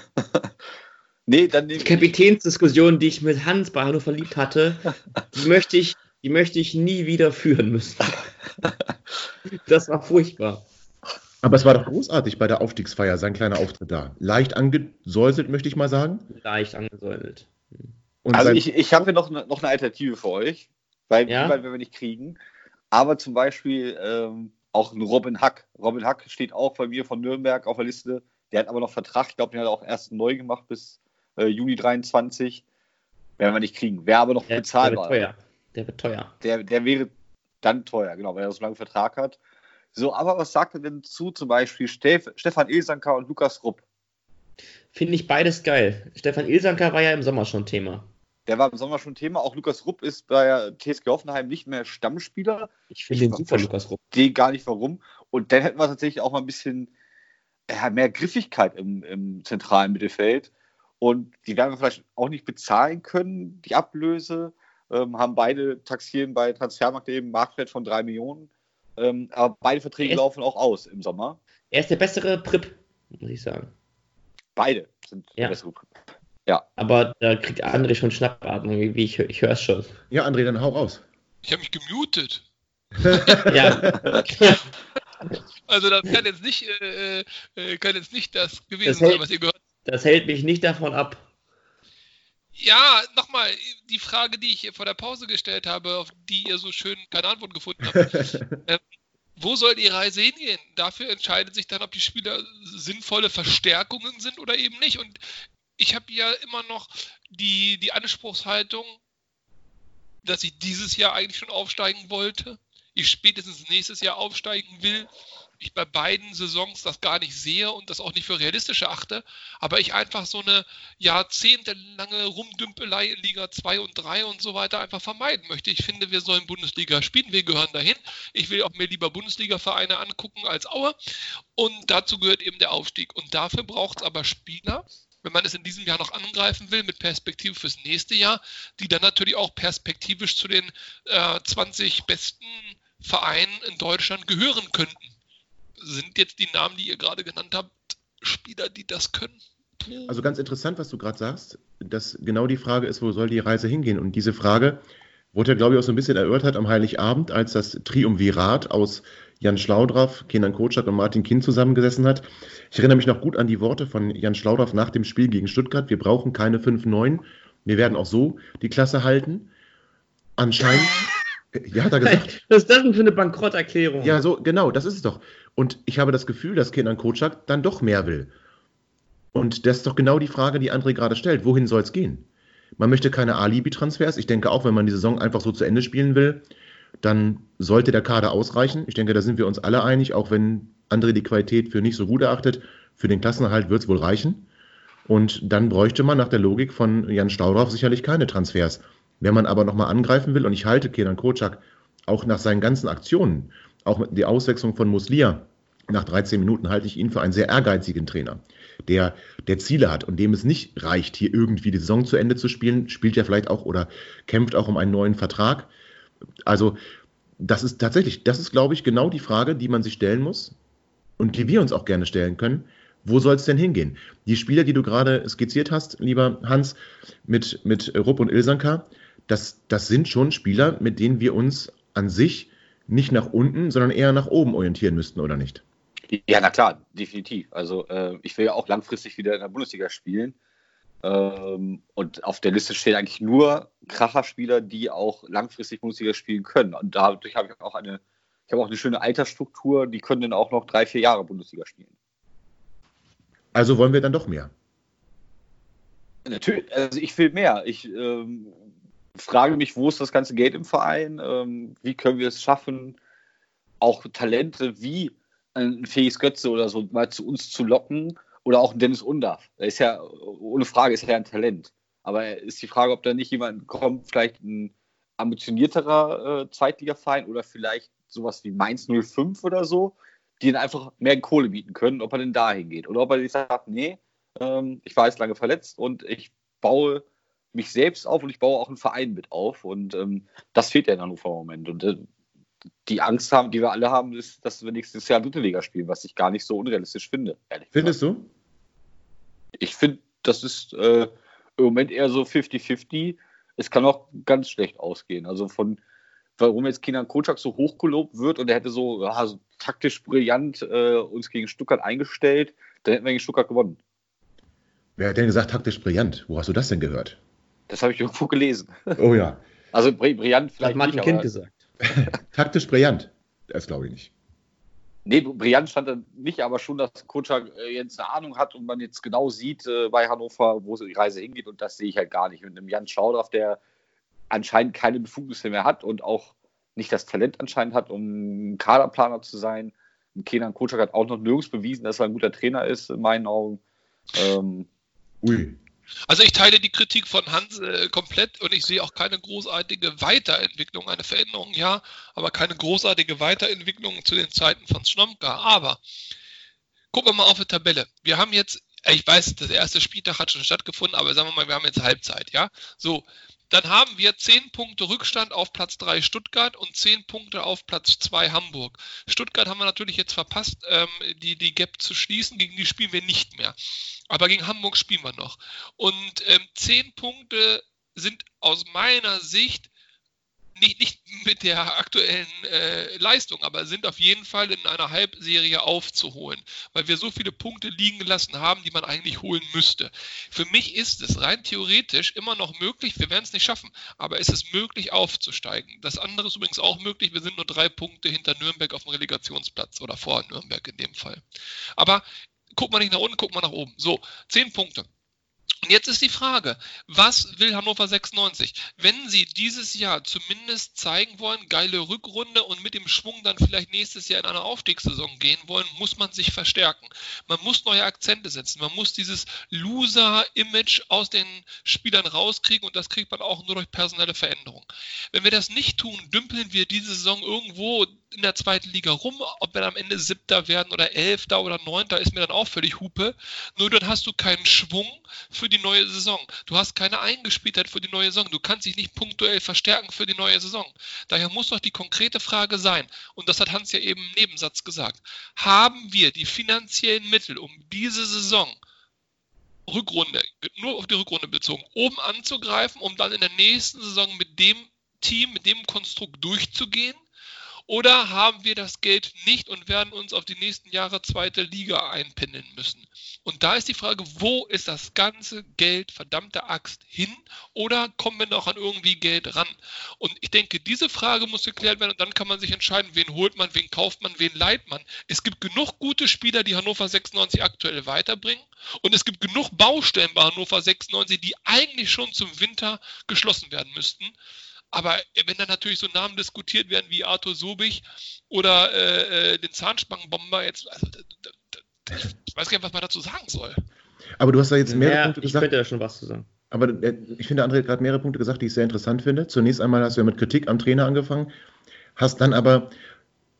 nee, dann
Die Kapitänsdiskussion, die ich mit Hans bei Hannover verliebt hatte, [LAUGHS] die möchte ich, die möchte ich nie wieder führen müssen. Das war furchtbar.
Aber es war doch großartig bei der Aufstiegsfeier, sein kleiner Auftritt da. Leicht angesäuselt, möchte ich mal sagen.
Leicht angesäuselt.
Und also ich, ich habe noch, noch eine Alternative für euch, weil ja? die werden wir nicht kriegen. Aber zum Beispiel ähm, auch ein Robin Hack. Robin Hack steht auch bei mir von Nürnberg auf der Liste. Der hat aber noch Vertrag. Ich glaube, den hat er auch erst neu gemacht bis äh, Juni 23. Werden wir nicht kriegen. Wäre aber noch der, bezahlbar.
Der wird teuer. Der wird teuer.
Der, der wäre dann teuer, genau, weil er so lange Vertrag hat. So, aber was sagt er denn zu zum Beispiel Stef Stefan Ilsanker und Lukas Rupp?
Finde ich beides geil. Stefan Ilsanker war ja im Sommer schon Thema.
Der war im Sommer schon Thema. Auch Lukas Rupp ist bei TSG Hoffenheim nicht mehr Stammspieler.
Ich finde den super, Lukas Rupp.
Die gar nicht warum. Und dann hätten wir tatsächlich auch mal ein bisschen ja, mehr Griffigkeit im, im zentralen Mittelfeld. Und die werden wir vielleicht auch nicht bezahlen können, die Ablöse. Ähm, haben beide taxieren bei Transfermarkt eben Marktwert von drei Millionen. Ähm, aber beide Verträge laufen auch aus im Sommer.
Er ist der bessere Prip, muss ich sagen.
Beide sind
ja. der bessere Prip. Ja. Aber da kriegt André schon Schnappatmung, wie ich, ich höre es schon.
Ja, André, dann hau raus.
Ich habe mich gemutet. [LAUGHS] [LAUGHS]
ja.
also das kann jetzt nicht, äh, äh, kann jetzt nicht das gewesen das hält, sein, was ihr gehört habt.
Das hält mich nicht davon ab.
Ja, nochmal, die Frage, die ich vor der Pause gestellt habe, auf die ihr so schön keine Antwort gefunden habt. [LAUGHS] ähm, wo soll die Reise hingehen? Dafür entscheidet sich dann, ob die Spieler sinnvolle Verstärkungen sind oder eben nicht. Und ich habe ja immer noch die, die Anspruchshaltung, dass ich dieses Jahr eigentlich schon aufsteigen wollte. Ich spätestens nächstes Jahr aufsteigen will. Ich bei beiden Saisons das gar nicht sehe und das auch nicht für realistisch erachte, aber ich einfach so eine jahrzehntelange Rumdümpelei in Liga 2 und 3 und so weiter einfach vermeiden möchte. Ich finde, wir sollen Bundesliga spielen, wir gehören dahin. Ich will auch mir lieber Bundesliga-Vereine angucken als Aue und dazu gehört eben der Aufstieg. Und dafür braucht es aber Spieler, wenn man es in diesem Jahr noch angreifen will, mit Perspektive fürs nächste Jahr, die dann natürlich auch perspektivisch zu den äh, 20 besten Vereinen in Deutschland gehören könnten. Sind jetzt die Namen, die ihr gerade genannt habt, Spieler, die das können?
Also ganz interessant, was du gerade sagst, dass genau die Frage ist, wo soll die Reise hingehen? Und diese Frage wurde, glaube ich, auch so ein bisschen erörtert am Heiligabend, als das Triumvirat aus Jan Schlaudraff, Kenan Kotschak und Martin Kind zusammengesessen hat. Ich erinnere mich noch gut an die Worte von Jan Schlaudraff nach dem Spiel gegen Stuttgart. Wir brauchen keine 5-9. Wir werden auch so die Klasse halten. Anscheinend. Ja, hat er gesagt. [LAUGHS]
Was ist das denn für eine Bankrotterklärung?
Ja, so, genau, das ist es doch. Und ich habe das Gefühl, dass Kenan Kotschak dann doch mehr will. Und das ist doch genau die Frage, die André gerade stellt. Wohin soll es gehen? Man möchte keine Alibi-Transfers. Ich denke auch, wenn man die Saison einfach so zu Ende spielen will, dann sollte der Kader ausreichen. Ich denke, da sind wir uns alle einig, auch wenn André die Qualität für nicht so gut erachtet. Für den Klassenerhalt wird es wohl reichen. Und dann bräuchte man nach der Logik von Jan Staudorf sicherlich keine Transfers. Wenn man aber nochmal angreifen will, und ich halte Kenan Kocak auch nach seinen ganzen Aktionen, auch die Auswechslung von Muslia, nach 13 Minuten halte ich ihn für einen sehr ehrgeizigen Trainer, der, der Ziele hat und dem es nicht reicht, hier irgendwie die Saison zu Ende zu spielen, spielt ja vielleicht auch oder kämpft auch um einen neuen Vertrag. Also, das ist tatsächlich, das ist, glaube ich, genau die Frage, die man sich stellen muss und die wir uns auch gerne stellen können. Wo soll es denn hingehen? Die Spieler, die du gerade skizziert hast, lieber Hans, mit, mit Rupp und Ilsanka, das, das sind schon Spieler, mit denen wir uns an sich nicht nach unten, sondern eher nach oben orientieren müssten, oder nicht?
Ja, na klar, definitiv. Also äh, ich will ja auch langfristig wieder in der Bundesliga spielen. Ähm, und auf der Liste stehen eigentlich nur Kracherspieler, die auch langfristig Bundesliga spielen können. Und dadurch habe ich auch eine, ich habe auch eine schöne Altersstruktur, die können dann auch noch drei, vier Jahre Bundesliga spielen.
Also wollen wir dann doch mehr?
Natürlich, also ich will mehr. Ich ähm, frage mich, wo ist das ganze Geld im Verein? Ähm, wie können wir es schaffen, auch Talente wie ein Felix Götze oder so mal zu uns zu locken? Oder auch Dennis Undaff. Er ist ja, ohne Frage, ist er ein Talent. Aber ist die Frage, ob da nicht jemand kommt, vielleicht ein ambitionierterer äh, Zweitligaverein oder vielleicht sowas wie Mainz 05 oder so, die ihnen einfach mehr Kohle bieten können, ob er denn dahin geht. Oder ob er sich sagt, nee, ähm, ich war jetzt lange verletzt und ich baue mich selbst auf und ich baue auch einen Verein mit auf. Und ähm, das fehlt ja in Hannover im Moment. Und äh, die Angst haben, die wir alle haben, ist, dass wir nächstes Jahr dritte Liga spielen, was ich gar nicht so unrealistisch finde.
Findest gesagt. du?
Ich finde, das ist äh, im Moment eher so 50-50. Es kann auch ganz schlecht ausgehen. Also von warum jetzt Kinan Kocak so hochgelobt wird und er hätte so, ja, so taktisch brillant äh, uns gegen Stuttgart eingestellt, dann hätten wir gegen Stuttgart gewonnen.
Wer hat denn gesagt taktisch brillant? Wo hast du das denn gehört?
Das habe ich irgendwo gelesen.
Oh ja.
Also brillant vielleicht.
Hat Martin nicht, Kind gesagt. [LAUGHS]
Taktisch brillant. Das glaube ich nicht.
Nee, brillant stand da nicht, aber schon, dass Kutscher äh, jetzt eine Ahnung hat und man jetzt genau sieht äh, bei Hannover, wo die Reise hingeht. Und das sehe ich halt gar nicht. Mit einem Jan Schaudraff, der anscheinend keine Befugnisse mehr hat und auch nicht das Talent anscheinend hat, um Kaderplaner zu sein. Und Kenan Kocak hat auch noch nirgends bewiesen, dass er ein guter Trainer ist, in meinen Augen. Ähm,
Ui. Also ich teile die Kritik von Hans äh, komplett und ich sehe auch keine großartige Weiterentwicklung, eine Veränderung ja, aber keine großartige Weiterentwicklung zu den Zeiten von Schnomka. Aber gucken wir mal auf die Tabelle. Wir haben jetzt, ich weiß, das erste Spieltag hat schon stattgefunden, aber sagen wir mal, wir haben jetzt Halbzeit, ja. So, dann haben wir 10 Punkte Rückstand auf Platz 3 Stuttgart und 10 Punkte auf Platz 2 Hamburg. Stuttgart haben wir natürlich jetzt verpasst, ähm, die, die Gap zu schließen. Gegen die spielen wir nicht mehr. Aber gegen Hamburg spielen wir noch. Und ähm, 10 Punkte sind aus meiner Sicht nicht, nicht mit der aktuellen äh, Leistung, aber sind auf jeden Fall in einer Halbserie aufzuholen, weil wir so viele Punkte liegen gelassen haben, die man eigentlich holen müsste. Für mich ist es rein theoretisch immer noch möglich, wir werden es nicht schaffen, aber es ist möglich aufzusteigen. Das andere ist übrigens auch möglich, wir sind nur drei Punkte hinter Nürnberg auf dem Relegationsplatz oder vor Nürnberg in dem Fall. Aber guck mal nicht nach unten, guck mal nach oben. So, zehn Punkte. Und jetzt ist die Frage, was will Hannover 96? Wenn sie dieses Jahr zumindest zeigen wollen, geile Rückrunde und mit dem Schwung dann vielleicht nächstes Jahr in eine Aufstiegssaison gehen wollen, muss man sich verstärken. Man muss neue Akzente setzen. Man muss dieses Loser-Image aus den Spielern rauskriegen und das kriegt man auch nur durch personelle Veränderung. Wenn wir das nicht tun, dümpeln wir diese Saison irgendwo in der zweiten Liga rum. Ob wir dann am Ende Siebter werden oder Elfter oder Neunter, ist mir dann auch völlig Hupe. Nur dann hast du keinen Schwung für die neue Saison. Du hast keine Eingespieltheit für die neue Saison. Du kannst dich nicht punktuell verstärken für die neue Saison. Daher muss doch die konkrete Frage sein, und das hat Hans ja eben im Nebensatz gesagt, haben wir die finanziellen Mittel, um diese Saison Rückrunde, nur auf die Rückrunde bezogen, oben anzugreifen, um dann in der nächsten Saison mit dem Team, mit dem Konstrukt durchzugehen? Oder haben wir das Geld nicht und werden uns auf die nächsten Jahre zweite Liga einpendeln müssen? Und da ist die Frage, wo ist das ganze Geld, verdammte Axt, hin? Oder kommen wir noch an irgendwie Geld ran? Und ich denke, diese Frage muss geklärt werden und dann kann man sich entscheiden, wen holt man, wen kauft man, wen leiht man. Es gibt genug gute Spieler, die Hannover 96 aktuell weiterbringen. Und es gibt genug Baustellen bei Hannover 96, die eigentlich schon zum Winter geschlossen werden müssten. Aber wenn dann natürlich so Namen diskutiert werden wie Arthur Sobich oder äh, äh den Zahnspangenbomber, jetzt, also, ich weiß gar nicht, was man dazu sagen soll.
Aber du hast da jetzt mehrere
ja,
Punkte
gesagt. Ich könnte da schon was zu sagen.
Aber äh, ich finde, André hat gerade mehrere Punkte gesagt, die ich sehr interessant finde. Zunächst einmal hast du ja mit Kritik am Trainer angefangen, hast dann aber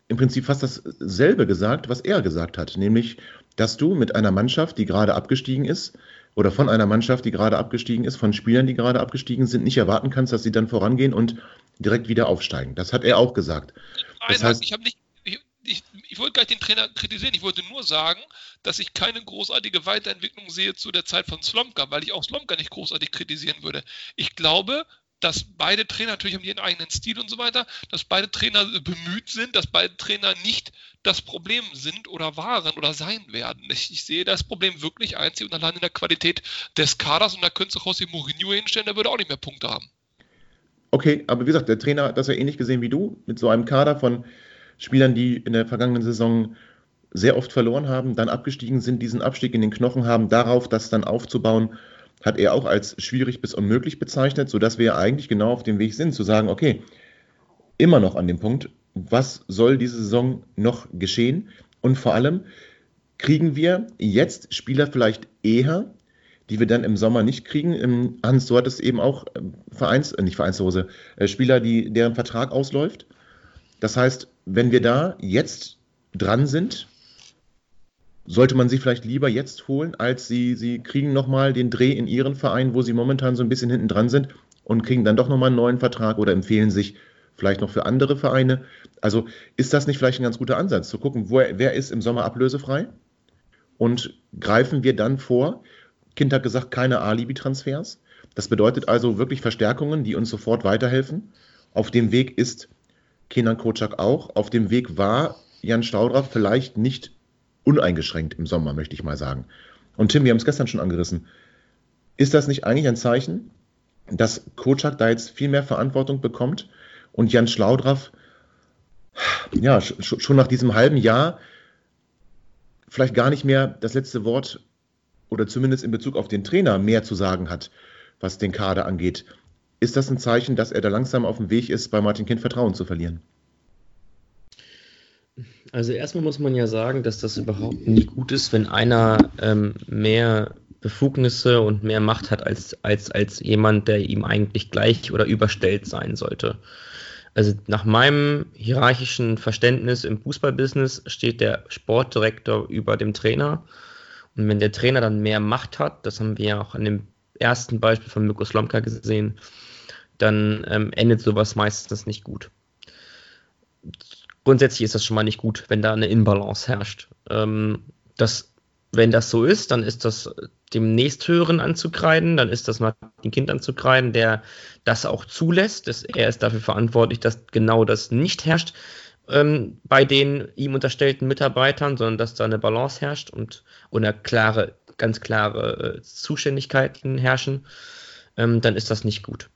im Prinzip fast dasselbe gesagt, was er gesagt hat, nämlich, dass du mit einer Mannschaft, die gerade abgestiegen ist, oder von einer Mannschaft, die gerade abgestiegen ist, von Spielern, die gerade abgestiegen sind, nicht erwarten kannst, dass sie dann vorangehen und direkt wieder aufsteigen. Das hat er auch gesagt.
Nein, das heißt, ich habe nicht, ich, ich, ich wollte gar nicht den Trainer kritisieren. Ich wollte nur sagen, dass ich keine großartige Weiterentwicklung sehe zu der Zeit von Slomka, weil ich auch Slomka nicht großartig kritisieren würde. Ich glaube, dass beide Trainer, natürlich haben ihren eigenen Stil und so weiter, dass beide Trainer bemüht sind, dass beide Trainer nicht das Problem sind oder waren oder sein werden. Ich, ich sehe das Problem wirklich einzig und allein in der Qualität des Kaders und da könntest du José Mourinho hinstellen, der würde auch nicht mehr Punkte haben.
Okay, aber wie gesagt, der Trainer hat das ja ähnlich gesehen wie du, mit so einem Kader von Spielern, die in der vergangenen Saison sehr oft verloren haben, dann abgestiegen sind, diesen Abstieg in den Knochen haben, darauf das dann aufzubauen hat er auch als schwierig bis unmöglich bezeichnet, sodass wir eigentlich genau auf dem Weg sind, zu sagen, okay, immer noch an dem Punkt, was soll diese Saison noch geschehen? Und vor allem, kriegen wir jetzt Spieler vielleicht eher, die wir dann im Sommer nicht kriegen? Hans, du hattest eben auch ähm, Vereins, äh, nicht Vereinslose, äh, Spieler, die, deren Vertrag ausläuft. Das heißt, wenn wir da jetzt dran sind, sollte man sie vielleicht lieber jetzt holen, als sie, sie kriegen nochmal den Dreh in ihren Verein, wo sie momentan so ein bisschen hinten dran sind und kriegen dann doch nochmal einen neuen Vertrag oder empfehlen sich vielleicht noch für andere Vereine. Also ist das nicht vielleicht ein ganz guter Ansatz, zu gucken, wo, wer ist im Sommer ablösefrei und greifen wir dann vor. Kind hat gesagt, keine Alibi-Transfers. Das bedeutet also wirklich Verstärkungen, die uns sofort weiterhelfen. Auf dem Weg ist Kenan Kocak auch. Auf dem Weg war Jan Staudraff vielleicht nicht uneingeschränkt im Sommer, möchte ich mal sagen. Und Tim, wir haben es gestern schon angerissen. Ist das nicht eigentlich ein Zeichen, dass Kocak da jetzt viel mehr Verantwortung bekommt und Jan Schlaudraff ja schon nach diesem halben Jahr vielleicht gar nicht mehr das letzte Wort oder zumindest in Bezug auf den Trainer mehr zu sagen hat, was den Kader angeht. Ist das ein Zeichen, dass er da langsam auf dem Weg ist, bei Martin Kind Vertrauen zu verlieren?
Also erstmal muss man ja sagen, dass das überhaupt nicht gut ist, wenn einer ähm, mehr Befugnisse und mehr Macht hat als, als, als jemand, der ihm eigentlich gleich oder überstellt sein sollte. Also nach meinem hierarchischen Verständnis im Fußballbusiness steht der Sportdirektor über dem Trainer. Und wenn der Trainer dann mehr Macht hat, das haben wir ja auch an dem ersten Beispiel von Mirko Slomka gesehen, dann ähm, endet sowas meistens nicht gut grundsätzlich ist das schon mal nicht gut, wenn da eine Inbalance herrscht. Ähm, das, wenn das so ist, dann ist das dem Nächsthöheren anzukreiden, dann ist das mal dem Kind anzukreiden, der das auch zulässt. Das, er ist dafür verantwortlich, dass genau das nicht herrscht ähm, bei den ihm unterstellten Mitarbeitern, sondern dass da eine Balance herrscht und oder klare, ganz klare äh, Zuständigkeiten herrschen, ähm, dann ist das nicht gut.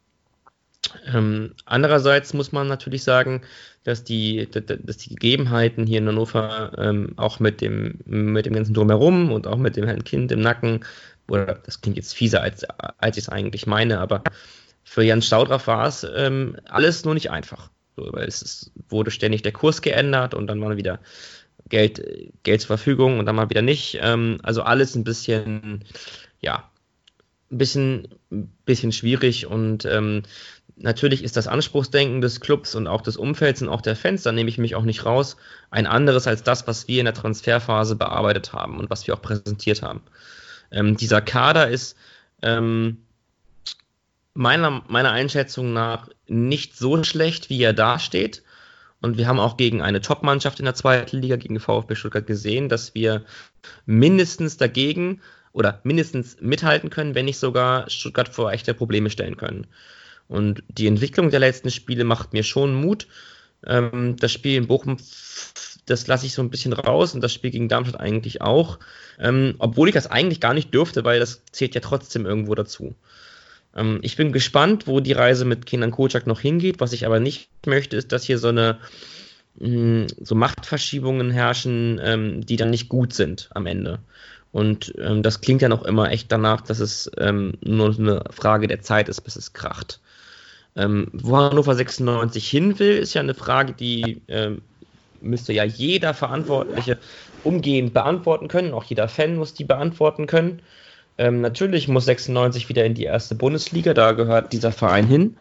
Ähm, andererseits muss man natürlich sagen, dass die, dass die Gegebenheiten hier in Hannover ähm, auch mit dem, mit dem ganzen Drumherum und auch mit dem Herrn Kind im Nacken, oder das klingt jetzt fieser, als, als ich es eigentlich meine, aber für Jan Staudraff war es ähm, alles nur nicht einfach. So, weil es ist, wurde ständig der Kurs geändert und dann war wieder Geld, Geld zur Verfügung und dann mal wieder nicht. Ähm, also alles ein bisschen, ja, ein bisschen, bisschen schwierig und ähm, natürlich ist das Anspruchsdenken des Clubs und auch des Umfelds und auch der Fans, da nehme ich mich auch nicht raus, ein anderes als das, was wir in der Transferphase bearbeitet haben und was wir auch präsentiert haben. Ähm, dieser Kader ist ähm, meiner, meiner Einschätzung nach nicht so schlecht, wie er dasteht. Und wir haben auch gegen eine Top-Mannschaft in der zweiten Liga, gegen VfB Stuttgart, gesehen, dass wir mindestens dagegen oder mindestens mithalten können, wenn nicht sogar Stuttgart vor echte Probleme stellen können. Und die Entwicklung der letzten Spiele macht mir schon Mut. Ähm, das Spiel in Bochum, das lasse ich so ein bisschen raus und das Spiel gegen Darmstadt eigentlich auch. Ähm, obwohl ich das eigentlich gar nicht dürfte, weil das zählt ja trotzdem irgendwo dazu. Ähm, ich bin gespannt, wo die Reise mit Kindern Kocak noch hingeht. Was ich aber nicht möchte, ist, dass hier so eine hm, so Machtverschiebungen herrschen, ähm, die dann nicht gut sind am Ende. Und ähm, das klingt ja noch immer echt danach, dass es ähm, nur eine Frage der Zeit ist, bis es kracht. Ähm, wo Hannover 96 hin will, ist ja eine Frage, die ähm, müsste ja jeder Verantwortliche umgehend beantworten können. Auch jeder Fan muss die beantworten können. Ähm, natürlich muss 96 wieder in die erste Bundesliga, da gehört dieser Verein hin.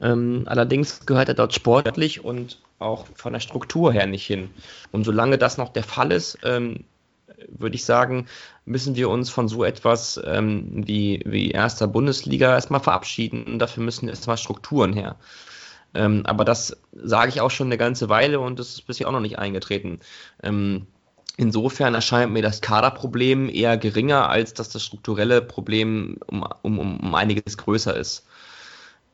Ähm, allerdings gehört er dort sportlich und auch von der Struktur her nicht hin. Und solange das noch der Fall ist, ähm, würde ich sagen, müssen wir uns von so etwas ähm, wie, wie erster Bundesliga erstmal verabschieden. Und dafür müssen erstmal Strukturen her. Ähm, aber das sage ich auch schon eine ganze Weile und das ist bisher auch noch nicht eingetreten. Ähm, insofern erscheint mir das Kaderproblem eher geringer, als dass das strukturelle Problem um, um, um einiges größer ist.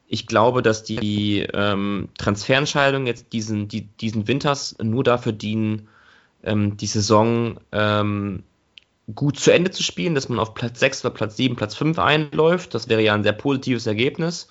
Ich glaube, dass die ähm, Transferentscheidungen jetzt diesen, die, diesen Winters nur dafür dienen, ähm, die Saison ähm, gut zu Ende zu spielen, dass man auf Platz 6 oder Platz 7, Platz 5 einläuft. Das wäre ja ein sehr positives Ergebnis,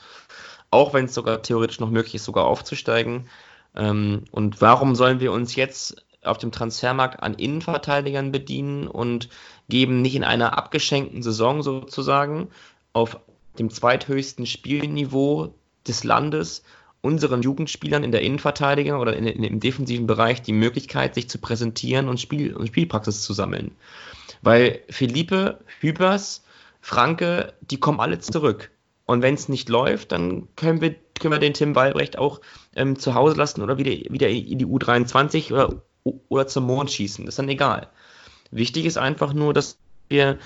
auch wenn es sogar theoretisch noch möglich ist, sogar aufzusteigen. Ähm, und warum sollen wir uns jetzt auf dem Transfermarkt an Innenverteidigern bedienen und geben nicht in einer abgeschenkten Saison sozusagen auf dem zweithöchsten Spielniveau des Landes unseren Jugendspielern in der Innenverteidigung oder in, in, im defensiven Bereich die Möglichkeit, sich zu präsentieren und, Spiel, und Spielpraxis zu sammeln. Weil Philippe, Hübers, Franke, die kommen alle zurück. Und wenn es nicht läuft, dann können wir, können wir den Tim Walbrecht auch ähm, zu Hause lassen oder wieder, wieder in die U23 oder, oder zum Mond schießen. Das ist dann egal. Wichtig ist einfach nur, dass wir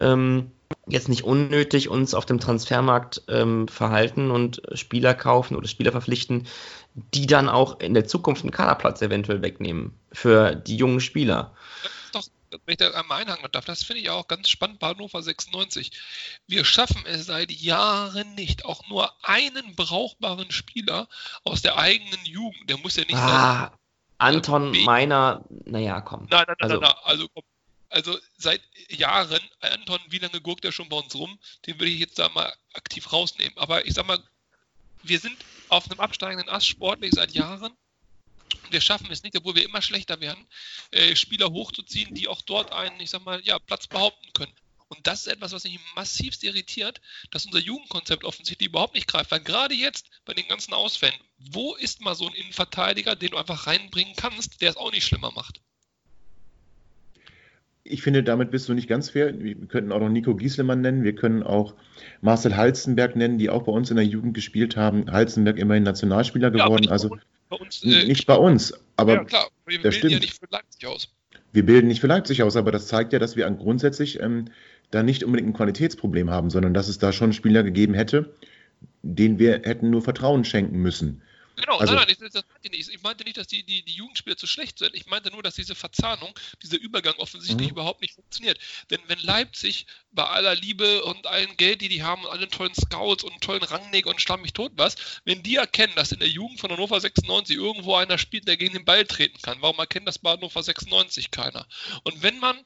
ähm, jetzt nicht unnötig uns auf dem Transfermarkt ähm, verhalten und Spieler kaufen oder Spieler verpflichten, die dann auch in der Zukunft einen Kaderplatz eventuell wegnehmen für die jungen Spieler.
Doch, wenn ich da einmal einhaken darf, das finde ich auch ganz spannend bei Hannover 96. Wir schaffen es seit Jahren nicht, auch nur einen brauchbaren Spieler aus der eigenen Jugend, der muss ja nicht
ah. Anton Meiner, naja, komm.
Nein, nein, nein, also, nein, nein, also komm, also seit Jahren, Anton, wie lange gurkt er schon bei uns rum? Den würde ich jetzt da mal aktiv rausnehmen. Aber ich sag mal, wir sind auf einem absteigenden Ast sportlich seit Jahren. Wir schaffen es nicht, obwohl wir immer schlechter werden, äh, Spieler hochzuziehen, die auch dort einen, ich sag mal, ja, Platz behaupten können. Und das ist etwas, was mich massivst irritiert, dass unser Jugendkonzept offensichtlich überhaupt nicht greift. Weil gerade jetzt bei den ganzen Ausfällen, wo ist mal so ein Innenverteidiger, den du einfach reinbringen kannst, der es auch nicht schlimmer macht?
Ich finde, damit bist du nicht ganz fair. Wir könnten auch noch Nico Gieslemann nennen. Wir können auch Marcel Halzenberg nennen, die auch bei uns in der Jugend gespielt haben. Halzenberg immerhin Nationalspieler geworden. Ja, also bei uns, äh, nicht bei uns, aber ja, klar. Wir bilden stimmt. ja nicht für Leipzig aus. Wir bilden nicht für Leipzig aus, aber das zeigt ja, dass wir grundsätzlich ähm, da nicht unbedingt ein Qualitätsproblem haben, sondern dass es da schon Spieler gegeben hätte, denen wir hätten nur Vertrauen schenken müssen.
Genau, also, nein, nein, das, das meinte ich nicht. Ich meinte nicht, dass die, die, die Jugendspieler zu schlecht sind. Ich meinte nur, dass diese Verzahnung, dieser Übergang offensichtlich mhm. überhaupt nicht funktioniert. Denn wenn Leipzig bei aller Liebe und allen Geld, die die haben und allen tollen Scouts und tollen Rangneger und schlamm mich tot was, wenn die erkennen, dass in der Jugend von Hannover 96 irgendwo einer spielt, der gegen den Ball treten kann, warum erkennt das bei Hannover 96 keiner? Und wenn man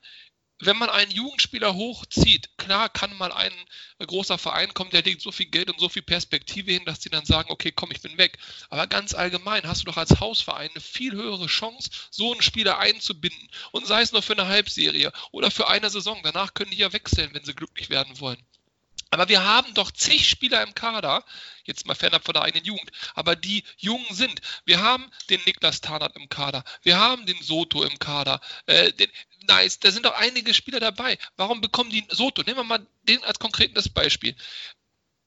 wenn man einen Jugendspieler hochzieht, klar kann mal ein großer Verein kommen, der legt so viel Geld und so viel Perspektive hin, dass die dann sagen, okay, komm, ich bin weg. Aber ganz allgemein hast du doch als Hausverein eine viel höhere Chance, so einen Spieler einzubinden. Und sei es nur für eine Halbserie oder für eine Saison. Danach können die ja wechseln, wenn sie glücklich werden wollen. Aber wir haben doch zig Spieler im Kader, jetzt mal fernab von der eigenen Jugend, aber die jung sind. Wir haben den Niklas Tarnat im Kader, wir haben den Soto im Kader, äh, den, nice, da sind doch einige Spieler dabei. Warum bekommen die Soto? Nehmen wir mal den als konkretes Beispiel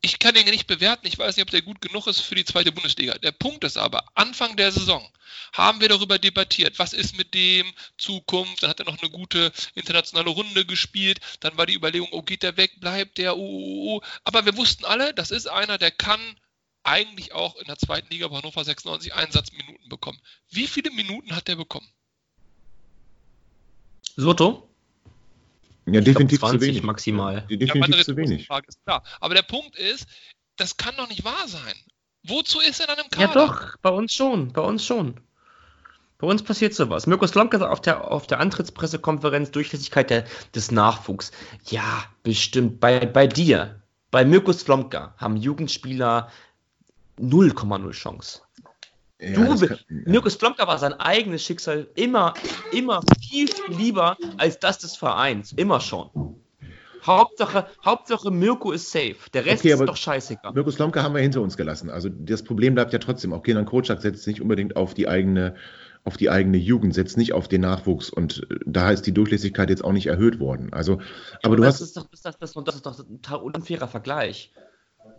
ich kann den nicht bewerten. Ich weiß nicht, ob der gut genug ist für die zweite Bundesliga. Der Punkt ist aber, Anfang der Saison haben wir darüber debattiert, was ist mit dem Zukunft. Dann hat er noch eine gute internationale Runde gespielt. Dann war die Überlegung, oh, geht der weg, bleibt der, oh, oh, oh. Aber wir wussten alle, das ist einer, der kann eigentlich auch in der zweiten Liga bei Hannover 96 Einsatzminuten bekommen. Wie viele Minuten hat der bekommen?
Soto?
Ja, definitiv
glaub, 20 zu wenig. maximal.
Ja, definitiv ja, zu wenig.
Ist klar. Aber der Punkt ist, das kann doch nicht wahr sein. Wozu ist er dann im Kader?
Ja doch, bei uns schon, bei uns schon. Bei uns passiert sowas. Mirko Slomka auf der, auf der Antrittspressekonferenz Durchlässigkeit der, des Nachwuchs. Ja, bestimmt. Bei, bei dir, bei Mirko Slomka haben Jugendspieler 0,0 Chance. Ja, du, kann, ja. Mirko Slomka war sein eigenes Schicksal immer, immer viel, viel lieber als das des Vereins. Immer schon. Hauptsache, Hauptsache Mirko ist safe. Der Rest okay, ist doch scheißegal.
Mirko Slomka haben wir hinter uns gelassen. Also das Problem bleibt ja trotzdem. Auch Kenan Kocak setzt nicht unbedingt auf die eigene auf die eigene Jugend, setzt nicht auf den Nachwuchs und äh, da ist die Durchlässigkeit jetzt auch nicht erhöht worden. Also, aber, aber du
das
hast.
Ist doch, das, das, das ist doch ein unfairer Vergleich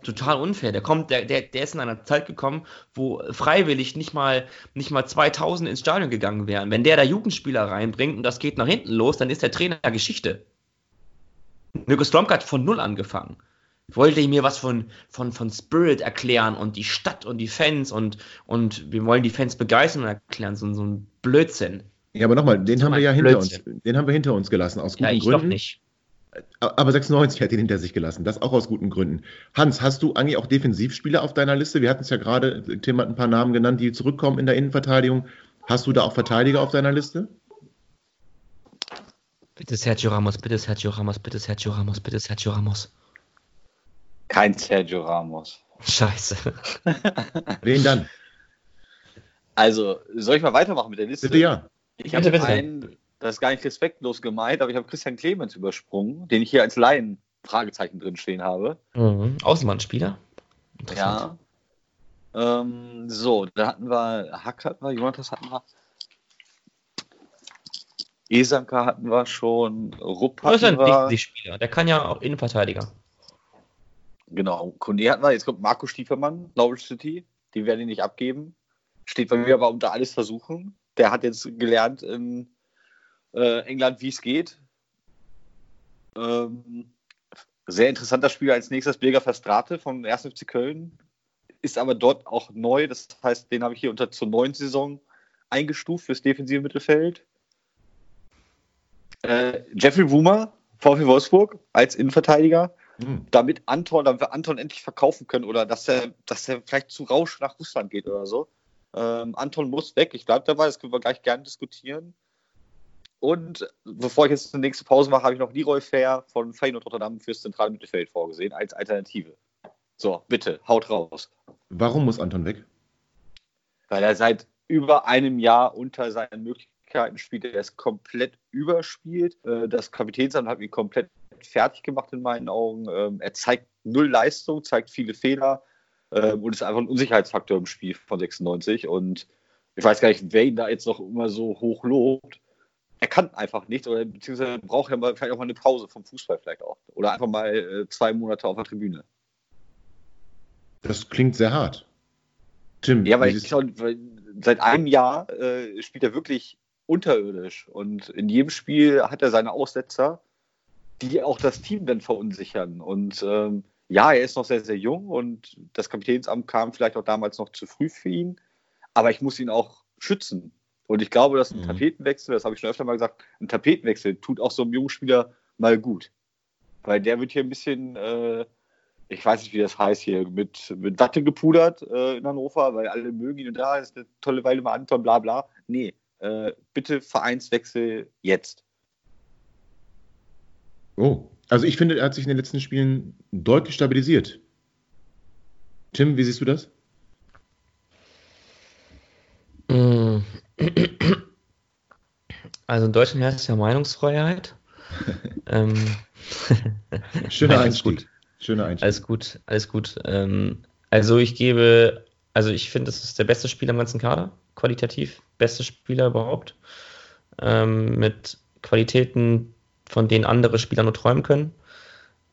total unfair. Der kommt, der, der, der ist in einer Zeit gekommen, wo freiwillig nicht mal, nicht mal 2000 ins Stadion gegangen wären. Wenn der da Jugendspieler reinbringt und das geht nach hinten los, dann ist der Trainer Geschichte. Mirko Stromka hat von Null angefangen. Wollte mir was von, von, von Spirit erklären und die Stadt und die Fans und, und wir wollen die Fans begeistern und erklären, so, so ein Blödsinn.
Ja, aber nochmal, den haben wir ja hinter uns, den haben wir hinter uns gelassen, aus guten ja, ich Gründen. Doch nicht. Aber 96 hat ihn hinter sich gelassen, das auch aus guten Gründen. Hans, hast du eigentlich auch Defensivspieler auf deiner Liste? Wir hatten es ja gerade, Tim hat ein paar Namen genannt, die zurückkommen in der Innenverteidigung. Hast du da auch Verteidiger auf deiner Liste?
Bitte Sergio Ramos, bitte Sergio Ramos, bitte Sergio Ramos, bitte Sergio Ramos.
Kein Sergio Ramos.
Scheiße. [LAUGHS]
Wen dann?
Also, soll ich mal weitermachen mit der Liste?
Bitte ja.
Ich habe einen, das ist gar nicht respektlos gemeint, aber ich habe Christian Clemens übersprungen, den ich hier als Laien Fragezeichen drin stehen habe.
Mhm. Außenbahnspieler.
Ja. Ähm, so, da hatten wir Hack hatten wir, Jonatas hatten wir. Esanka hatten wir schon, Rupp hatten
das ist ein wir. Spieler, der kann ja auch Innenverteidiger.
Genau, Kone hatten wir, jetzt kommt Marco Stiefermann, Norwich City, die werden ihn nicht abgeben. Steht bei mir aber unter alles versuchen. Der hat jetzt gelernt in äh, England, wie es geht. Ähm, sehr interessanter Spieler als nächstes Birger Verstrate vom 1. FC Köln. Ist aber dort auch neu. Das heißt, den habe ich hier unter zur neuen Saison eingestuft fürs defensive Mittelfeld. Äh, Jeffrey Wumer, VfL Wolfsburg, als Innenverteidiger. Mhm. Damit Anton, damit wir Anton endlich verkaufen können oder dass er, dass er vielleicht zu Rausch nach Russland geht oder so. Ähm, Anton muss weg. Ich bleibe dabei, das können wir gleich gerne diskutieren. Und bevor ich jetzt die nächste Pause mache, habe ich noch Leroy Fair von Feyenoord Rotterdam fürs zentrale Mittelfeld vorgesehen als Alternative. So, bitte, haut raus.
Warum muss Anton weg?
Weil er seit über einem Jahr unter seinen Möglichkeiten spielt. Er ist komplett überspielt. Äh, das Kapitänsamt hat ihn komplett fertig gemacht in meinen Augen. Ähm, er zeigt null Leistung, zeigt viele Fehler ähm, und ist einfach ein Unsicherheitsfaktor im Spiel von 96. Und ich weiß gar nicht, wer ihn da jetzt noch immer so hoch lobt er kann einfach nicht oder beziehungsweise braucht er mal, vielleicht auch mal eine Pause vom Fußball vielleicht auch. Oder einfach mal äh, zwei Monate auf der Tribüne.
Das klingt sehr hart.
Tim. Ja, weil ich schon, weil seit einem Jahr äh, spielt er wirklich unterirdisch und in jedem Spiel hat er seine Aussetzer, die auch das Team dann verunsichern. Und ähm, ja, er ist noch sehr, sehr jung und das Kapitänsamt kam vielleicht auch damals noch zu früh für ihn, aber ich muss ihn auch schützen. Und ich glaube, dass ein mhm. Tapetenwechsel, das habe ich schon öfter mal gesagt, ein Tapetenwechsel tut auch so einem jungen Spieler mal gut. Weil der wird hier ein bisschen, äh, ich weiß nicht, wie das heißt hier, mit, mit Watte gepudert äh, in Hannover, weil alle mögen ihn und da ist eine tolle Weile mal Anton, bla bla. Nee, äh, bitte Vereinswechsel jetzt.
Oh, also ich finde, er hat sich in den letzten Spielen deutlich stabilisiert. Tim, wie siehst du das?
Also in Deutschland herrscht ja Meinungsfreiheit. [LAUGHS] ähm,
Schöner [LAUGHS] Einstieg. Gut.
Schöner Einstieg. Alles gut, alles gut. Ähm, also ich gebe, also ich finde, das ist der beste Spieler im ganzen Kader, qualitativ, beste Spieler überhaupt. Ähm, mit Qualitäten, von denen andere Spieler nur träumen können.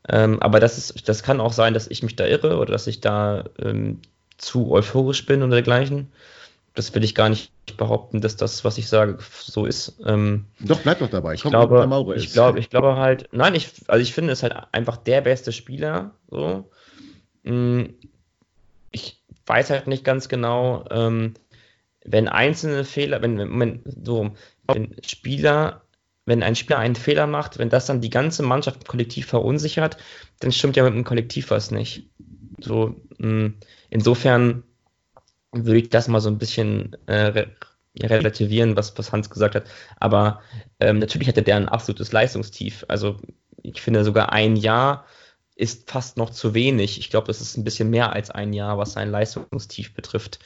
Ähm, aber das, ist, das kann auch sein, dass ich mich da irre oder dass ich da ähm, zu euphorisch bin oder dergleichen. Das will ich gar nicht behaupten, dass das, was ich sage, so ist. Ähm,
doch, bleib doch dabei.
Ich, ich glaube, ich glaube, ich glaube halt, nein, ich, also ich finde es halt einfach der beste Spieler. So. Mm, ich weiß halt nicht ganz genau, ähm, wenn einzelne Fehler, wenn, wenn, so, wenn Spieler wenn ein Spieler einen Fehler macht, wenn das dann die ganze Mannschaft kollektiv verunsichert, dann stimmt ja mit dem Kollektiv was nicht. So, mh, mm, insofern würde ich das mal so ein bisschen äh, relativieren, was, was Hans gesagt hat. Aber ähm, natürlich hatte der ein absolutes Leistungstief. Also ich finde sogar ein Jahr ist fast noch zu wenig. Ich glaube, das ist ein bisschen mehr als ein Jahr, was sein Leistungstief betrifft.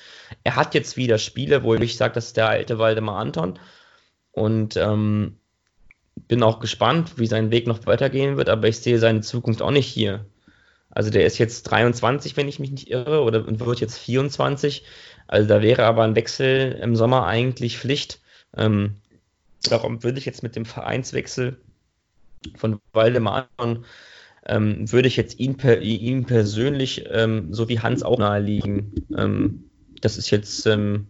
Er hat jetzt wieder Spiele, wo ich sage, das ist der alte Waldemar Anton. Und ähm, bin auch gespannt, wie sein Weg noch weitergehen wird, aber ich sehe seine Zukunft auch nicht hier. Also der ist jetzt 23, wenn ich mich nicht irre, oder wird jetzt 24. Also da wäre aber ein Wechsel im Sommer eigentlich Pflicht. Ähm, darum würde ich jetzt mit dem Vereinswechsel von Waldemar ähm, würde ich jetzt ihn, per, ihm persönlich, ähm, so wie Hans auch naheliegen. Ähm, das ist jetzt, ähm,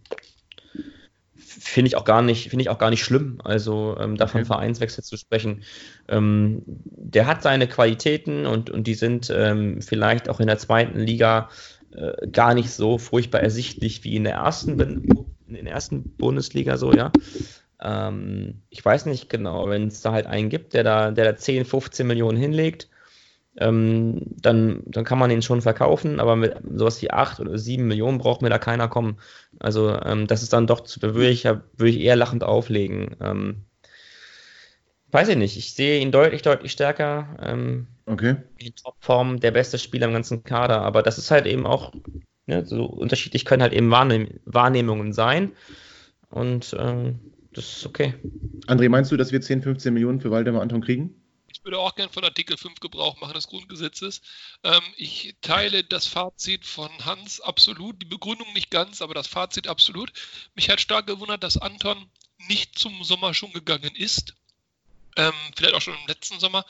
finde ich auch gar nicht, finde ich auch gar nicht schlimm. Also ähm, davon okay. Vereinswechsel zu sprechen. Ähm, der hat seine Qualitäten und, und die sind ähm, vielleicht auch in der zweiten Liga äh, gar nicht so furchtbar ersichtlich wie in der ersten, in der ersten Bundesliga so, ja. Ähm, ich weiß nicht genau, wenn es da halt einen gibt, der da, der da 10, 15 Millionen hinlegt, ähm, dann, dann kann man ihn schon verkaufen, aber mit sowas wie 8 oder 7 Millionen braucht mir da keiner kommen. Also ähm, das ist dann doch, da würde ich, würde ich eher lachend auflegen. Ähm, weiß ich nicht, ich sehe ihn deutlich, deutlich stärker. Ähm,
okay.
In Topform, der beste Spieler im ganzen Kader, aber das ist halt eben auch, ne, so unterschiedlich können halt eben Wahrnehm Wahrnehmungen sein und ähm, das ist okay.
André, meinst du, dass wir 10, 15 Millionen für Waldemar Anton kriegen?
Ich würde auch gerne von Artikel 5 Gebrauch machen des Grundgesetzes. Ähm, ich teile das Fazit von Hans absolut, die Begründung nicht ganz, aber das Fazit absolut. Mich hat stark gewundert, dass Anton nicht zum Sommer schon gegangen ist. Ähm, vielleicht auch schon im letzten Sommer.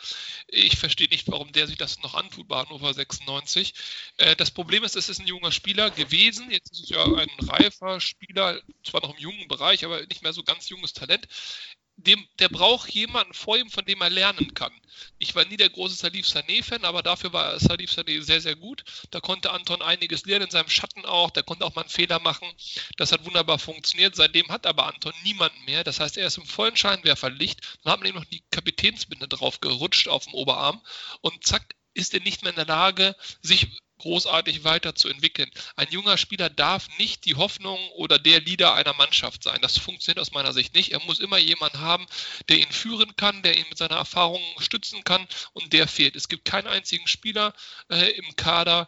Ich verstehe nicht, warum der sich das noch antut bei Hannover 96. Äh, das Problem ist, es ist ein junger Spieler gewesen. Jetzt ist es ja ein reifer Spieler, zwar noch im jungen Bereich, aber nicht mehr so ganz junges Talent dem, der braucht jemanden vor ihm, von dem er lernen kann. Ich war nie der große Salif Sané-Fan, aber dafür war Salif Sané sehr, sehr gut. Da konnte Anton einiges lernen, in seinem Schatten auch. Der konnte auch mal einen Fehler machen. Das hat wunderbar funktioniert. Seitdem hat aber Anton niemanden mehr. Das heißt, er ist im vollen Scheinwerferlicht. Dann hat man ihm noch die Kapitänsbinde drauf gerutscht auf dem Oberarm. Und zack, ist er nicht mehr in der Lage, sich großartig weiterzuentwickeln. Ein junger Spieler darf nicht die Hoffnung oder der Leader einer Mannschaft sein. Das funktioniert aus meiner Sicht nicht. Er muss immer jemanden haben, der ihn führen kann, der ihn mit seiner Erfahrung stützen kann und der fehlt. Es gibt keinen einzigen Spieler äh, im Kader,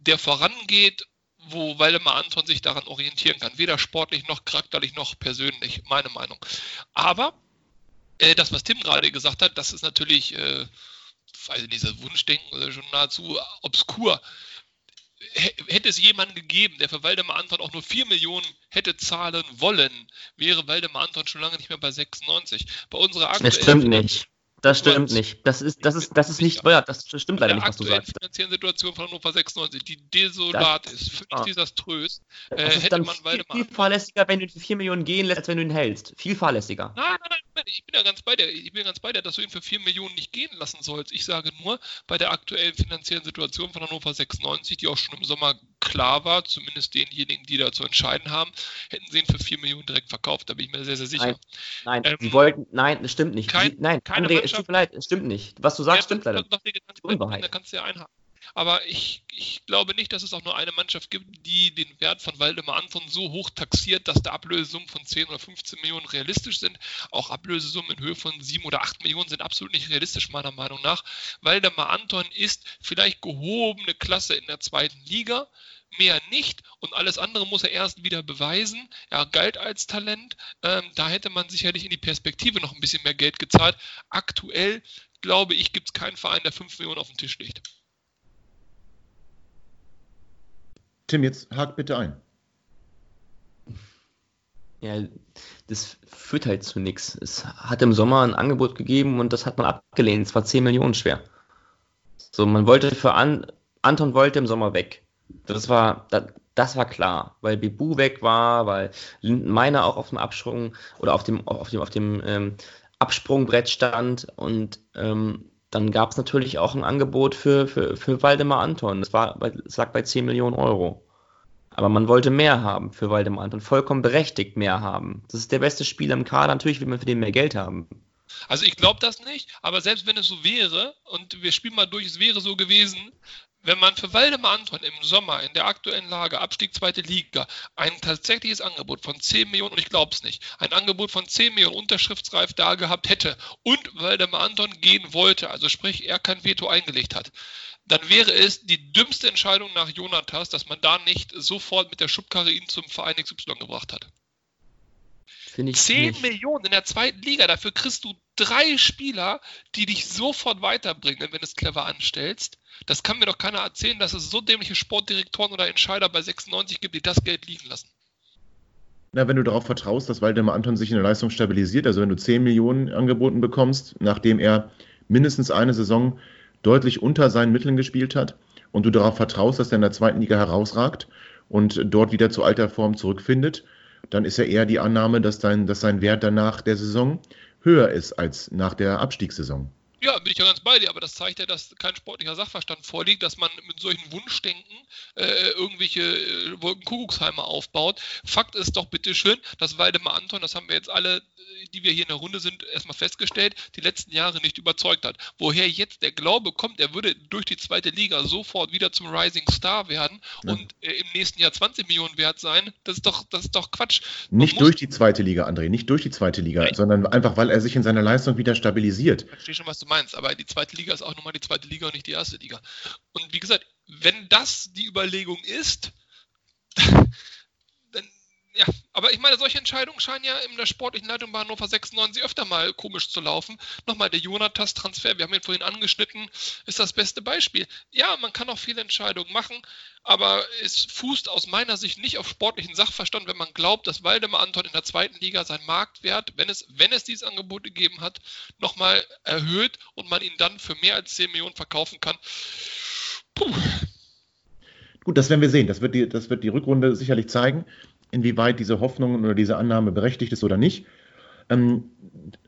der vorangeht wo Waldemar Anton sich daran orientieren kann. Weder sportlich noch charakterlich noch persönlich, meine Meinung. Aber äh, das, was Tim gerade gesagt hat, das ist natürlich, äh, weiß ich nicht, das Wunschdenken oder schon nahezu obskur hätte es jemanden gegeben, der für Waldemar Anton auch nur 4 Millionen hätte zahlen wollen, wäre Waldemar Anton schon lange nicht mehr bei 96. Bei unserer
aktuellen. Das stimmt nicht. Das stimmt nicht. Das ist, das ist, das ist nicht wert. Das stimmt leider nicht, was du sagst.
Die finanzielle Situation von Hannover 96, die desolat das, ist, völlig ah. desaströs,
äh, hätte man viel, viel fahrlässiger, wenn du die 4 Millionen gehen lässt, als wenn du ihn hältst. Viel fahrlässiger.
Nein, nein, nein, ich bin ja ganz bei dir. Ich bin ganz bei dir, dass du ihn für 4 Millionen nicht gehen lassen sollst. Ich sage nur, bei der aktuellen finanziellen Situation von Hannover 96, die auch schon im Sommer klar war, zumindest denjenigen, die da zu entscheiden haben, hätten sie ihn für 4 Millionen direkt verkauft. Da bin ich mir sehr, sehr sicher.
Nein, nein, ähm, sie wollten, nein, das stimmt nicht. Kein, sie, nein, André, es tut mir leid, es stimmt nicht. Was du sagst, ja, stimmt leider. Doch,
die Unwahrheit. Da kannst du ja einhaken. Aber ich, ich glaube nicht, dass es auch nur eine Mannschaft gibt, die den Wert von Waldemar Anton so hoch taxiert, dass da Ablösesummen von 10 oder 15 Millionen realistisch sind. Auch Ablösesummen in Höhe von 7 oder 8 Millionen sind absolut nicht realistisch, meiner Meinung nach. Waldemar Anton ist vielleicht gehobene Klasse in der zweiten Liga, mehr nicht und alles andere muss er erst wieder beweisen. Er galt als Talent. Ähm, da hätte man sicherlich in die Perspektive noch ein bisschen mehr Geld gezahlt. Aktuell, glaube ich, gibt es keinen Verein, der 5 Millionen auf den Tisch legt.
Tim, jetzt hakt bitte ein.
Ja, das führt halt zu nichts. Es hat im Sommer ein Angebot gegeben und das hat man abgelehnt. Es war 10 Millionen schwer. So, man wollte für An Anton wollte im Sommer weg. Das war, das, das, war klar, weil Bibu weg war, weil Meiner auch auf dem Absprung oder auf dem, auf dem, auf dem ähm, Absprungbrett stand und ähm, dann gab es natürlich auch ein Angebot für, für, für Waldemar Anton. Das, war, das lag bei 10 Millionen Euro. Aber man wollte mehr haben für Waldemar Anton, vollkommen berechtigt mehr haben. Das ist der beste Spieler im Kader, natürlich will man für den mehr Geld haben.
Also ich glaube das nicht, aber selbst wenn es so wäre, und wir spielen mal durch, es wäre so gewesen, wenn man für Waldemar Anton im Sommer in der aktuellen Lage, Abstieg zweite Liga, ein tatsächliches Angebot von 10 Millionen, und ich glaube es nicht, ein Angebot von 10 Millionen unterschriftsreif da gehabt hätte und Waldemar Anton gehen wollte, also sprich er kein Veto eingelegt hat, dann wäre es die dümmste Entscheidung nach Jonathas, dass man da nicht sofort mit der Schubkarre ihn zum Verein XY gebracht hat. Finde ich 10 nicht. Millionen in der zweiten Liga, dafür kriegst du drei Spieler, die dich sofort weiterbringen, wenn du es clever anstellst. Das kann mir doch keiner erzählen, dass es so dämliche Sportdirektoren oder Entscheider bei 96 gibt, die das Geld liegen lassen.
Na, wenn du darauf vertraust, dass Waldemar Anton sich in der Leistung stabilisiert, also wenn du 10 Millionen angeboten bekommst, nachdem er mindestens eine Saison deutlich unter seinen Mitteln gespielt hat und du darauf vertraust, dass er in der zweiten Liga herausragt und dort wieder zu alter Form zurückfindet, dann ist ja eher die Annahme, dass, dein, dass sein Wert danach der Saison höher ist als nach der Abstiegssaison.
Ja, bin ich ja ganz bei dir, aber das zeigt ja, dass kein sportlicher Sachverstand vorliegt, dass man mit solchen Wunschdenken äh, irgendwelche äh, Wolkenkuckucksheime aufbaut. Fakt ist doch bitteschön, dass Waldemar Anton, das haben wir jetzt alle, die wir hier in der Runde sind, erstmal festgestellt, die letzten Jahre nicht überzeugt hat. Woher jetzt der Glaube kommt, er würde durch die zweite Liga sofort wieder zum Rising Star werden ja. und äh, im nächsten Jahr 20 Millionen wert sein, das ist doch, das ist doch Quatsch.
Man nicht durch die zweite Liga, André, nicht durch die zweite Liga, Nein. sondern einfach, weil er sich in seiner Leistung wieder stabilisiert. Ich
verstehe schon, was du meinst meinst, aber die zweite Liga ist auch nochmal die zweite Liga und nicht die erste Liga. Und wie gesagt, wenn das die Überlegung ist, [LAUGHS] ja, aber ich meine, solche Entscheidungen scheinen ja in der sportlichen Leitung bei Hannover 96 öfter mal komisch zu laufen. Nochmal der Jonatas-Transfer, wir haben ihn vorhin angeschnitten, ist das beste Beispiel. Ja, man kann auch viele Entscheidungen machen, aber es fußt aus meiner Sicht nicht auf sportlichen Sachverstand, wenn man glaubt, dass Waldemar Anton in der zweiten Liga seinen Marktwert, wenn es, wenn es dieses Angebot gegeben hat, nochmal erhöht und man ihn dann für mehr als 10 Millionen verkaufen kann.
Puh. Gut, das werden wir sehen. Das wird die, das wird die Rückrunde sicherlich zeigen, inwieweit diese Hoffnung oder diese Annahme berechtigt ist oder nicht. Ähm,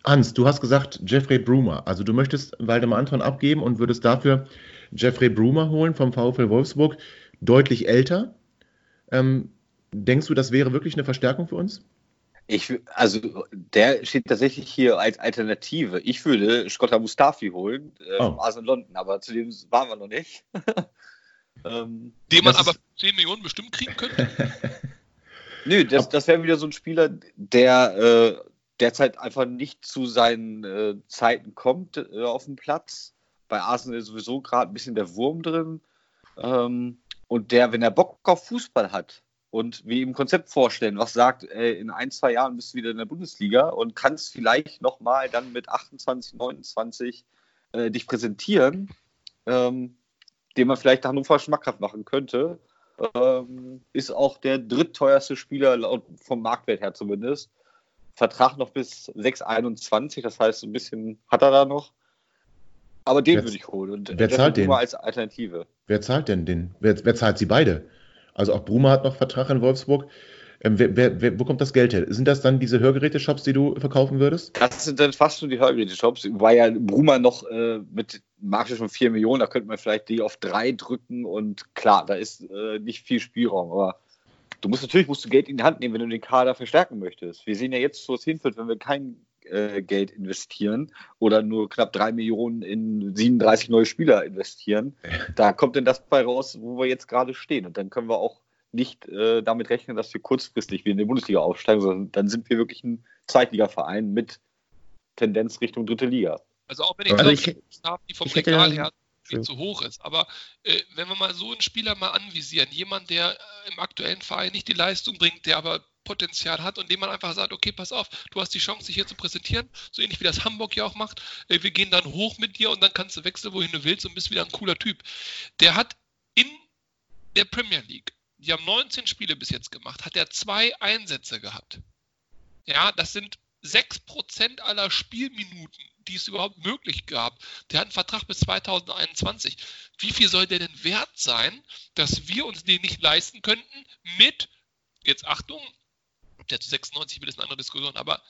Hans, du hast gesagt Jeffrey Brumer. Also du möchtest Waldemar Anton abgeben und würdest dafür Jeffrey Brumer holen vom VfL Wolfsburg deutlich älter. Ähm, denkst du, das wäre wirklich eine Verstärkung für uns?
Ich, also der steht tatsächlich hier als Alternative. Ich würde Scotta Mustafi holen, äh, oh. Arsenal London, aber zu dem waren wir noch nicht. [LAUGHS]
ähm, Den man aber 10 Millionen bestimmt kriegen könnte. [LAUGHS]
Nö, das, das wäre wieder so ein Spieler, der äh, derzeit einfach nicht zu seinen äh, Zeiten kommt äh, auf dem Platz. Bei Arsenal ist sowieso gerade ein bisschen der Wurm drin. Ähm, und der, wenn er Bock auf Fußball hat und wir ihm ein Konzept vorstellen, was sagt, ey, in ein, zwei Jahren bist du wieder in der Bundesliga und kannst vielleicht nochmal dann mit 28, 29 äh, dich präsentieren, ähm, den man vielleicht Hannover schmackhaft machen könnte, ähm, ist auch der drittteuerste Spieler vom Marktwert her zumindest. Vertrag noch bis 6,21, das heißt, ein bisschen hat er da noch. Aber den wer, würde ich holen. Und
wer zahlt den?
als Alternative.
Wer zahlt denn den? Wer, wer, zahlt sie beide? Also auch Bruma hat noch Vertrag in Wolfsburg. Ähm, wer, wer, wo kommt das Geld her? Sind das dann diese Hörgeräte-Shops, die du verkaufen würdest?
Das sind dann fast schon die Hörgeräte-Shops, weil ja Bruma noch äh, mit Marke von 4 Millionen, da könnte man vielleicht die auf 3 drücken und klar, da ist äh, nicht viel Spielraum, aber du musst natürlich musst du Geld in die Hand nehmen, wenn du den Kader verstärken möchtest. Wir sehen ja jetzt, wo es hinführt, wenn wir kein äh, Geld investieren oder nur knapp drei Millionen in 37 neue Spieler investieren, da kommt denn das bei raus, wo wir jetzt gerade stehen. Und dann können wir auch nicht äh, damit rechnen, dass wir kurzfristig wieder in die Bundesliga aufsteigen, sondern dann sind wir wirklich ein Zweitligaverein mit Tendenz Richtung dritte Liga.
Also auch wenn ich also glaube, ich, die vom Regal her viel zu hoch ist. Aber äh, wenn wir mal so einen Spieler mal anvisieren, jemand, der äh, im aktuellen Verein nicht die Leistung bringt, der aber Potenzial hat und dem man einfach sagt, okay, pass auf, du hast die Chance, dich hier zu präsentieren, so ähnlich wie das Hamburg ja auch macht. Äh, wir gehen dann hoch mit dir und dann kannst du wechseln, wohin du willst und bist wieder ein cooler Typ. Der hat in der Premier League, die haben 19 Spiele bis jetzt gemacht, hat er zwei Einsätze gehabt. Ja, das sind 6% aller Spielminuten, die es überhaupt möglich gab. Der hat einen Vertrag bis 2021. Wie viel soll der denn wert sein, dass wir uns den nicht leisten könnten mit, jetzt Achtung, der zu 96 will, ist eine andere Diskussion, aber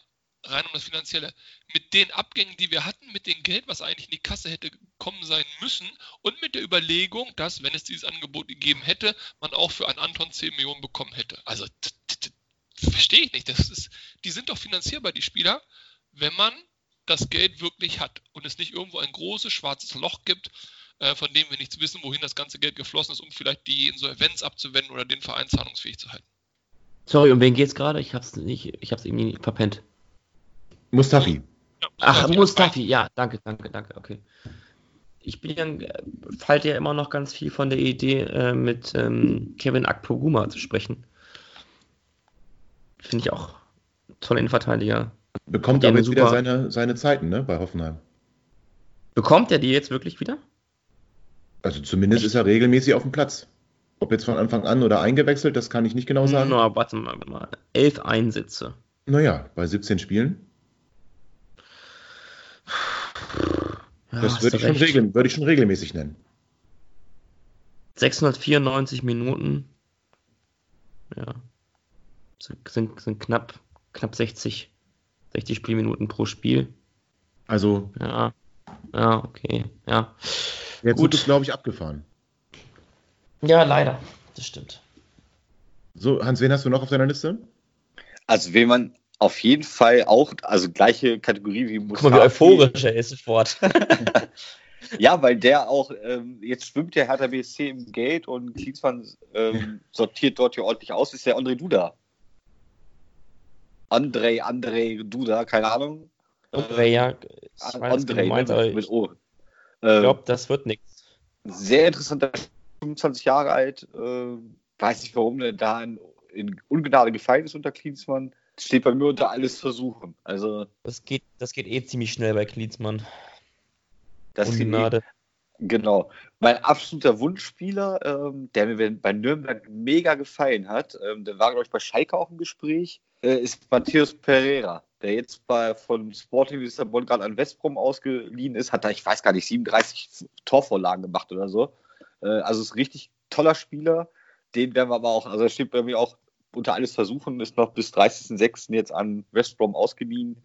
rein um das Finanzielle, mit den Abgängen, die wir hatten, mit dem Geld, was eigentlich in die Kasse hätte kommen sein müssen und mit der Überlegung, dass, wenn es dieses Angebot gegeben hätte, man auch für einen Anton 10 Millionen bekommen hätte. Also verstehe ich nicht. Das ist, die sind doch finanzierbar, die Spieler, wenn man das Geld wirklich hat und es nicht irgendwo ein großes schwarzes Loch gibt, äh, von dem wir nichts wissen, wohin das ganze Geld geflossen ist, um vielleicht die Insolvenz abzuwenden oder den Verein zahlungsfähig zu halten.
Sorry, um wen geht's gerade? Ich hab's nicht, ich hab's irgendwie verpennt.
Mustafi.
Ja, Mustafi Ach, Mustafi, ja, danke, danke, danke, okay. Ich bin ja, falte ja immer noch ganz viel von der Idee, äh, mit ähm, Kevin Akpoguma zu sprechen. Finde ich auch toller Innenverteidiger.
Bekommt er jetzt wieder seine, seine Zeiten, ne, bei Hoffenheim.
Bekommt er die jetzt wirklich wieder?
Also zumindest Echt? ist er regelmäßig auf dem Platz. Ob jetzt von Anfang an oder eingewechselt, das kann ich nicht genau sagen.
Na, warte mal, warte mal. Elf Einsätze.
Naja, bei 17 Spielen. Ja, das würde ich, schon regel, würde ich schon regelmäßig nennen.
694 Minuten. Ja. Sind, sind knapp, knapp 60 60 Spielminuten pro Spiel.
Also.
Ja. Ja, okay. Ja.
Der Zug ist, glaube ich, abgefahren.
Ja, leider. Das stimmt.
So, Hans, wen hast du noch auf deiner Liste?
Also, wen man auf jeden Fall auch, also gleiche Kategorie wie
Mustafi. Guck mal, wie euphorisch er ist sofort. [LAUGHS]
ja, weil der auch, ähm, jetzt schwimmt der Hertha BSC im Gate und Klinsmann ähm, [LAUGHS] sortiert dort ja ordentlich aus, ist der André Duda. Andrei, Andrei Duda, keine Ahnung.
Andrei, ja.
Ich Andrei, meinst, mit, mit O.
Ich glaube, das wird nichts.
Sehr interessanter, 25 Jahre alt. Äh, weiß nicht, warum der da in, in Ungnade gefallen ist unter Klinsmann. Steht bei mir unter alles versuchen. Also,
das, geht, das geht eh ziemlich schnell bei Klinsmann.
Das Ungnade. Genau. Mein absoluter Wunschspieler, ähm, der mir bei Nürnberg mega gefallen hat, ähm, der war, glaube ich, bei Schalke auch im Gespräch, äh, ist Matthias Pereira, der jetzt bei, von Sporting Lissabon gerade an Westbrom ausgeliehen ist, hat da, ich weiß gar nicht, 37 Torvorlagen gemacht oder so. Äh, also ist ein richtig toller Spieler. Den werden wir aber auch, also er steht bei mir auch unter alles versuchen, ist noch bis 30.06. jetzt an Westbrom ausgeliehen.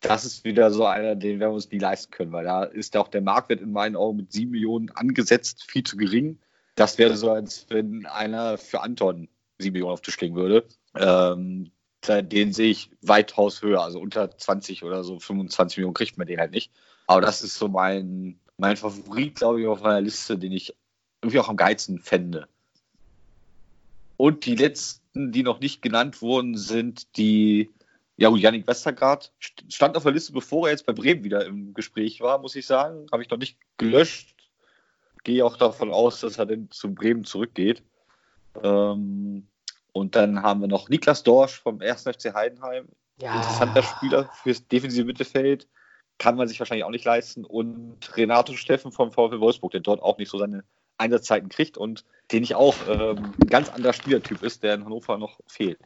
Das ist wieder so einer, den werden wir uns nie leisten können, weil da ist auch der Marktwert in meinen Augen mit 7 Millionen angesetzt, viel zu gering. Das wäre so, als wenn einer für Anton 7 Millionen auf den Tisch legen würde. Ähm, den sehe ich weitaus höher, also unter 20 oder so 25 Millionen kriegt man den halt nicht. Aber das ist so mein, mein Favorit, glaube ich, auf meiner Liste, den ich irgendwie auch am geilsten fände. Und die letzten, die noch nicht genannt wurden, sind die, ja Yannick Westergaard stand auf der Liste, bevor er jetzt bei Bremen wieder im Gespräch war, muss ich sagen. Habe ich noch nicht gelöscht. Gehe auch davon aus, dass er dann zu Bremen zurückgeht. Ähm, und dann haben wir noch Niklas Dorsch vom 1. FC Heidenheim. Ja. Interessanter Spieler fürs defensive Mittelfeld. Kann man sich wahrscheinlich auch nicht leisten. Und Renato Steffen vom VfL Wolfsburg, der dort auch nicht so seine Einsatzzeiten kriegt und den ich auch ähm, ein ganz anderer Spielertyp ist, der in Hannover noch fehlt.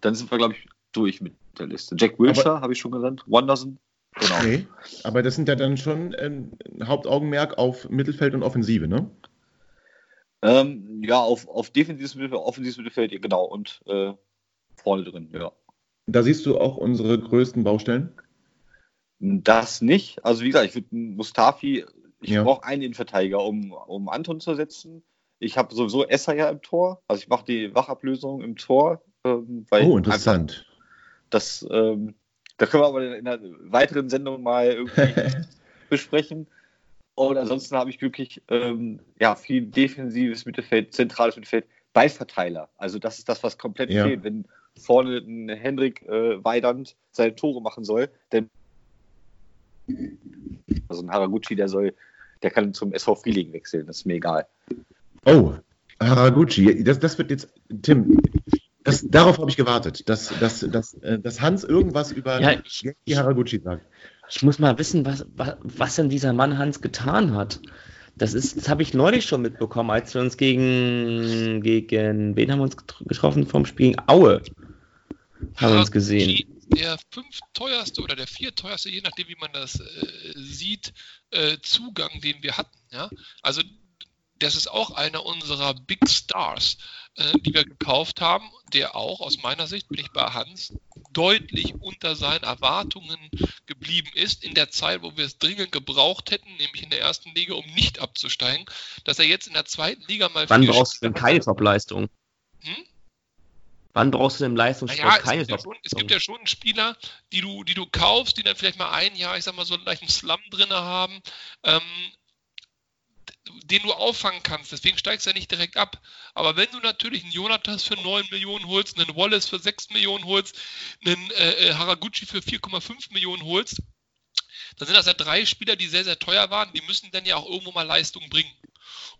Dann sind wir, glaube ich, durch mit der Liste. Jack Wilshere habe ich schon genannt. Wanderson.
Genau. Okay. Aber das sind ja dann schon ein Hauptaugenmerk auf Mittelfeld und Offensive, ne?
Ähm, ja, auf, auf defensives Mittelfeld, offensives Mittelfeld, genau, und äh, vorne drin, ja.
Da siehst du auch unsere größten Baustellen?
Das nicht. Also wie gesagt, ich würde Mustafi, ich ja. brauche einen Innenverteidiger, um, um Anton zu setzen. Ich habe sowieso Esser ja im Tor. Also ich mache die Wachablösung im Tor.
Ähm, oh, interessant.
Das, ähm, Da können wir aber in einer weiteren Sendung mal irgendwie [LAUGHS] besprechen. Und ansonsten habe ich wirklich ähm, ja, viel defensives Mittelfeld, zentrales Mittelfeld, Ballverteiler. Also das ist das, was komplett ja. fehlt. Wenn vorne ein Hendrik äh, Weidand seine Tore machen soll, denn also ein Haraguchi, der soll, der kann zum SV Frieling wechseln, das ist mir egal.
Oh, Haraguchi, das, das wird jetzt, Tim, das, darauf habe ich gewartet, dass, dass, dass, äh, dass Hans irgendwas über
ja, ich, Haraguchi sagt. Ich muss mal wissen, was, was, was denn dieser Mann Hans getan hat. Das ist, das habe ich neulich schon mitbekommen, als wir uns gegen, gegen, wen haben wir uns getroffen vom Spiel? Aue. Haben wir uns gesehen.
Der fünf teuerste oder der vier teuerste, je nachdem, wie man das äh, sieht, äh, Zugang, den wir hatten. Ja? Also das ist auch einer unserer Big Stars, äh, die wir gekauft haben, der auch aus meiner Sicht, bin ich bei Hans, deutlich unter seinen Erwartungen geblieben ist in der Zeit, wo wir es dringend gebraucht hätten, nämlich in der ersten Liga, um nicht abzusteigen, dass er jetzt in der zweiten Liga mal.
Wann brauchst du denn keine Top-Leistung? Hm? Wann brauchst du denn Leistungssport naja, keine
es gibt, ja schon, es gibt ja schon Spieler, die du, die du kaufst, die dann vielleicht mal ein Jahr, ich sag mal, so einen leichten Slum drin haben, ähm, den du auffangen kannst. Deswegen steigst du ja nicht direkt ab. Aber wenn du natürlich einen Jonatas für 9 Millionen holst, einen Wallace für 6 Millionen holst, einen äh, äh Haraguchi für 4,5 Millionen holst, dann sind das ja drei Spieler, die sehr, sehr teuer waren. Die müssen dann ja auch irgendwo mal Leistung bringen.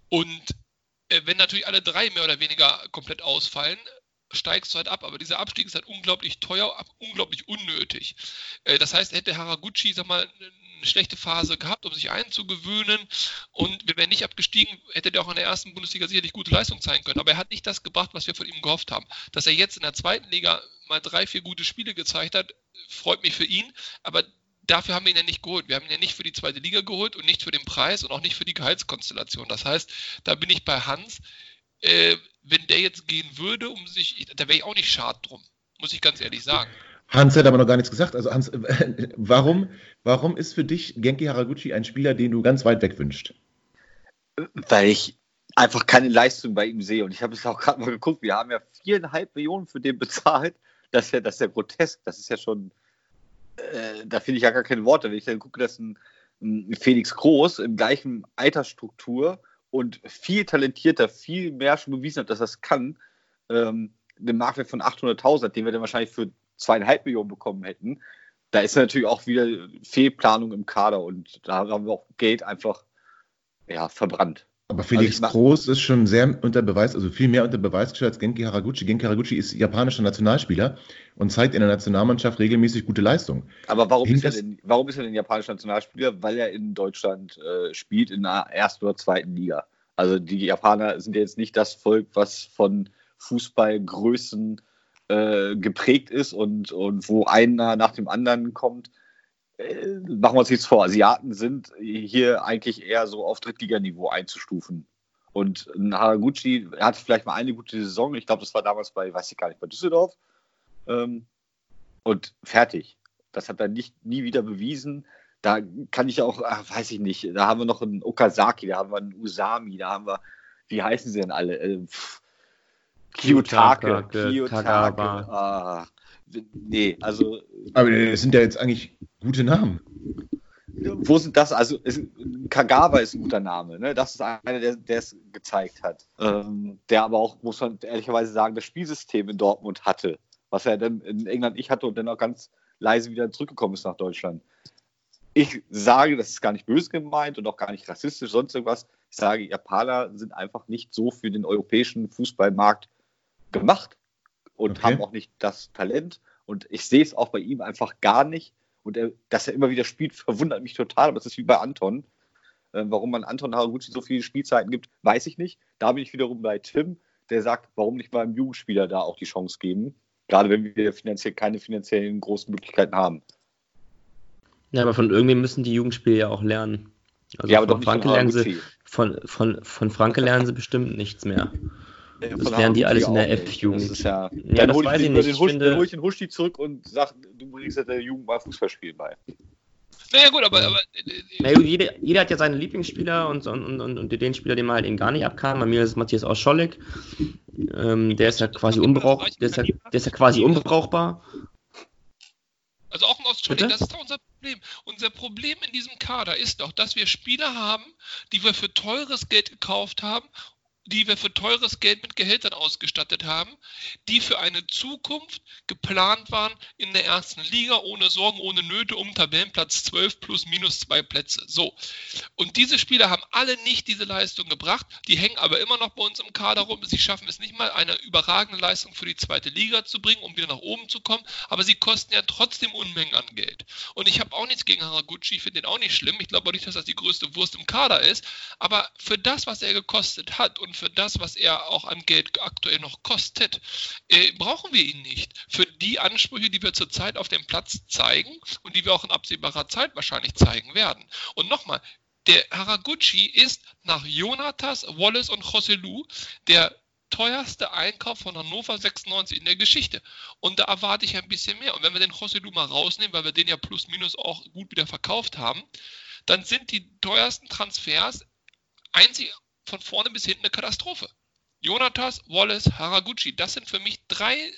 Und äh, wenn natürlich alle drei mehr oder weniger komplett ausfallen, steigst du halt ab. Aber dieser Abstieg ist halt unglaublich teuer, unglaublich unnötig. Äh, das heißt, hätte Haraguchi, sag mal, eine schlechte Phase gehabt, um sich einzugewöhnen und wir wären nicht abgestiegen, hätte der auch in der ersten Bundesliga sicherlich gute Leistung zeigen können. Aber er hat nicht das gebracht, was wir von ihm gehofft haben. Dass er jetzt in der zweiten Liga mal drei, vier gute Spiele gezeigt hat, freut mich für ihn. Aber dafür haben wir ihn ja nicht geholt. Wir haben ihn ja nicht für die zweite Liga geholt und nicht für den Preis und auch nicht für die Gehaltskonstellation. Das heißt, da bin ich bei Hans. Äh, wenn der jetzt gehen würde, um sich, da wäre ich auch nicht schad drum, muss ich ganz ehrlich sagen.
Hans hat aber noch gar nichts gesagt. Also Hans, [LAUGHS] warum, warum ist für dich Genki Haraguchi ein Spieler, den du ganz weit weg wünschst?
Weil ich einfach keine Leistung bei ihm sehe. Und ich habe es auch gerade mal geguckt, wir haben ja viereinhalb Millionen für den bezahlt. Das ist ja, das ist ja grotesk. Das ist ja schon, äh, da finde ich ja gar keine Worte. Wenn ich dann gucke, dass ein, ein Felix Groß in gleichen Altersstruktur und viel talentierter, viel mehr schon bewiesen hat, dass es kann, ähm, einen Marktwert von 800.000 den wir dann wahrscheinlich für zweieinhalb Millionen bekommen hätten, da ist natürlich auch wieder Fehlplanung im Kader und da haben wir auch Geld einfach ja, verbrannt.
Aber Felix also Groß ist schon sehr unter Beweis, also viel mehr unter Beweis gestellt als Genki Haraguchi. Genki Haraguchi ist japanischer Nationalspieler und zeigt in der Nationalmannschaft regelmäßig gute Leistung.
Aber warum, ist er, denn, warum ist er denn japanischer Nationalspieler? Weil er in Deutschland äh, spielt in der ersten oder zweiten Liga. Also die Japaner sind jetzt nicht das Volk, was von Fußballgrößen äh, geprägt ist und, und wo einer nach dem anderen kommt. Äh, machen wir uns nichts vor, Asiaten sind hier eigentlich eher so auf Drittliganiveau einzustufen. Und Haraguchi hatte vielleicht mal eine gute Saison, ich glaube, das war damals bei, weiß ich gar nicht, bei Düsseldorf. Ähm, und fertig. Das hat er nicht, nie wieder bewiesen. Da kann ich auch, ach, weiß ich nicht, da haben wir noch einen Okazaki, da haben wir einen Usami, da haben wir, wie heißen sie denn alle? Äh, pff, Kiyotake. Kiyotake. Ah, nee, also.
Aber das sind ja jetzt eigentlich gute Namen.
Wo sind das? Also, ist, Kagawa ist ein guter Name. Ne? Das ist einer, der, der es gezeigt hat. Ähm, der aber auch, muss man ehrlicherweise sagen, das Spielsystem in Dortmund hatte. Was er dann in England nicht hatte und dann auch ganz leise wieder zurückgekommen ist nach Deutschland. Ich sage, das ist gar nicht böse gemeint und auch gar nicht rassistisch, sonst irgendwas. Ich sage, Japaner sind einfach nicht so für den europäischen Fußballmarkt gemacht und okay. haben auch nicht das Talent. Und ich sehe es auch bei ihm einfach gar nicht. Und er, dass er immer wieder spielt, [LAUGHS] verwundert mich total. Aber es ist wie bei Anton. Äh, warum man Anton Haraguchi so viele Spielzeiten gibt, weiß ich nicht. Da bin ich wiederum bei Tim, der sagt, warum nicht mal einem Jugendspieler da auch die Chance geben. Gerade wenn wir finanziell keine finanziellen großen Möglichkeiten haben.
Ja, aber von irgendwem müssen die Jugendspieler ja auch lernen. Also ja, aber von Franke lernen sie, von, von, von Franke lernen sie bestimmt nichts mehr. Das lernen die alles in der F-Jugend. Das
ja, ja das weiß ich nicht. Den, Husch, finde, dann hole ich den Huschti zurück und sag, du bringst der Jugend mal Fußballspielen bei.
Naja, gut, aber. aber
naja, jeder, jeder, hat ja seine Lieblingsspieler und, und, und, und, den Spieler, den man halt eben gar nicht abkam. Bei mir ist Matthias Auscholek. Ähm, der ist ja quasi unbrauch, der ist ja, der ist ja quasi unbrauchbar.
Also auch ein Australier, das ist doch unser Problem. Unser Problem in diesem Kader ist doch, dass wir Spieler haben, die wir für teures Geld gekauft haben die wir für teures Geld mit Gehältern ausgestattet haben, die für eine Zukunft geplant waren in der ersten Liga, ohne Sorgen, ohne Nöte, um Tabellenplatz 12 plus minus zwei Plätze. So. Und diese Spieler haben alle nicht diese Leistung gebracht, die hängen aber immer noch bei uns im Kader rum. Sie schaffen es nicht mal, eine überragende Leistung für die zweite Liga zu bringen, um wieder nach oben zu kommen, aber sie kosten ja trotzdem Unmengen an Geld. Und ich habe auch nichts gegen Haraguchi, ich finde den auch nicht schlimm. Ich glaube auch nicht, dass das die größte Wurst im Kader ist, aber für das, was er gekostet hat und für das, was er auch an Geld aktuell noch kostet, äh, brauchen wir ihn nicht. Für die Ansprüche, die wir zurzeit auf dem Platz zeigen und die wir auch in absehbarer Zeit wahrscheinlich zeigen werden. Und nochmal, der Haraguchi ist nach Jonatas, Wallace und Joselu der teuerste Einkauf von Hannover 96 in der Geschichte. Und da erwarte ich ein bisschen mehr. Und wenn wir den Joselu mal rausnehmen, weil wir den ja plus minus auch gut wieder verkauft haben, dann sind die teuersten Transfers einzig von vorne bis hinten eine Katastrophe. Jonatas, Wallace, Haraguchi, das sind für mich drei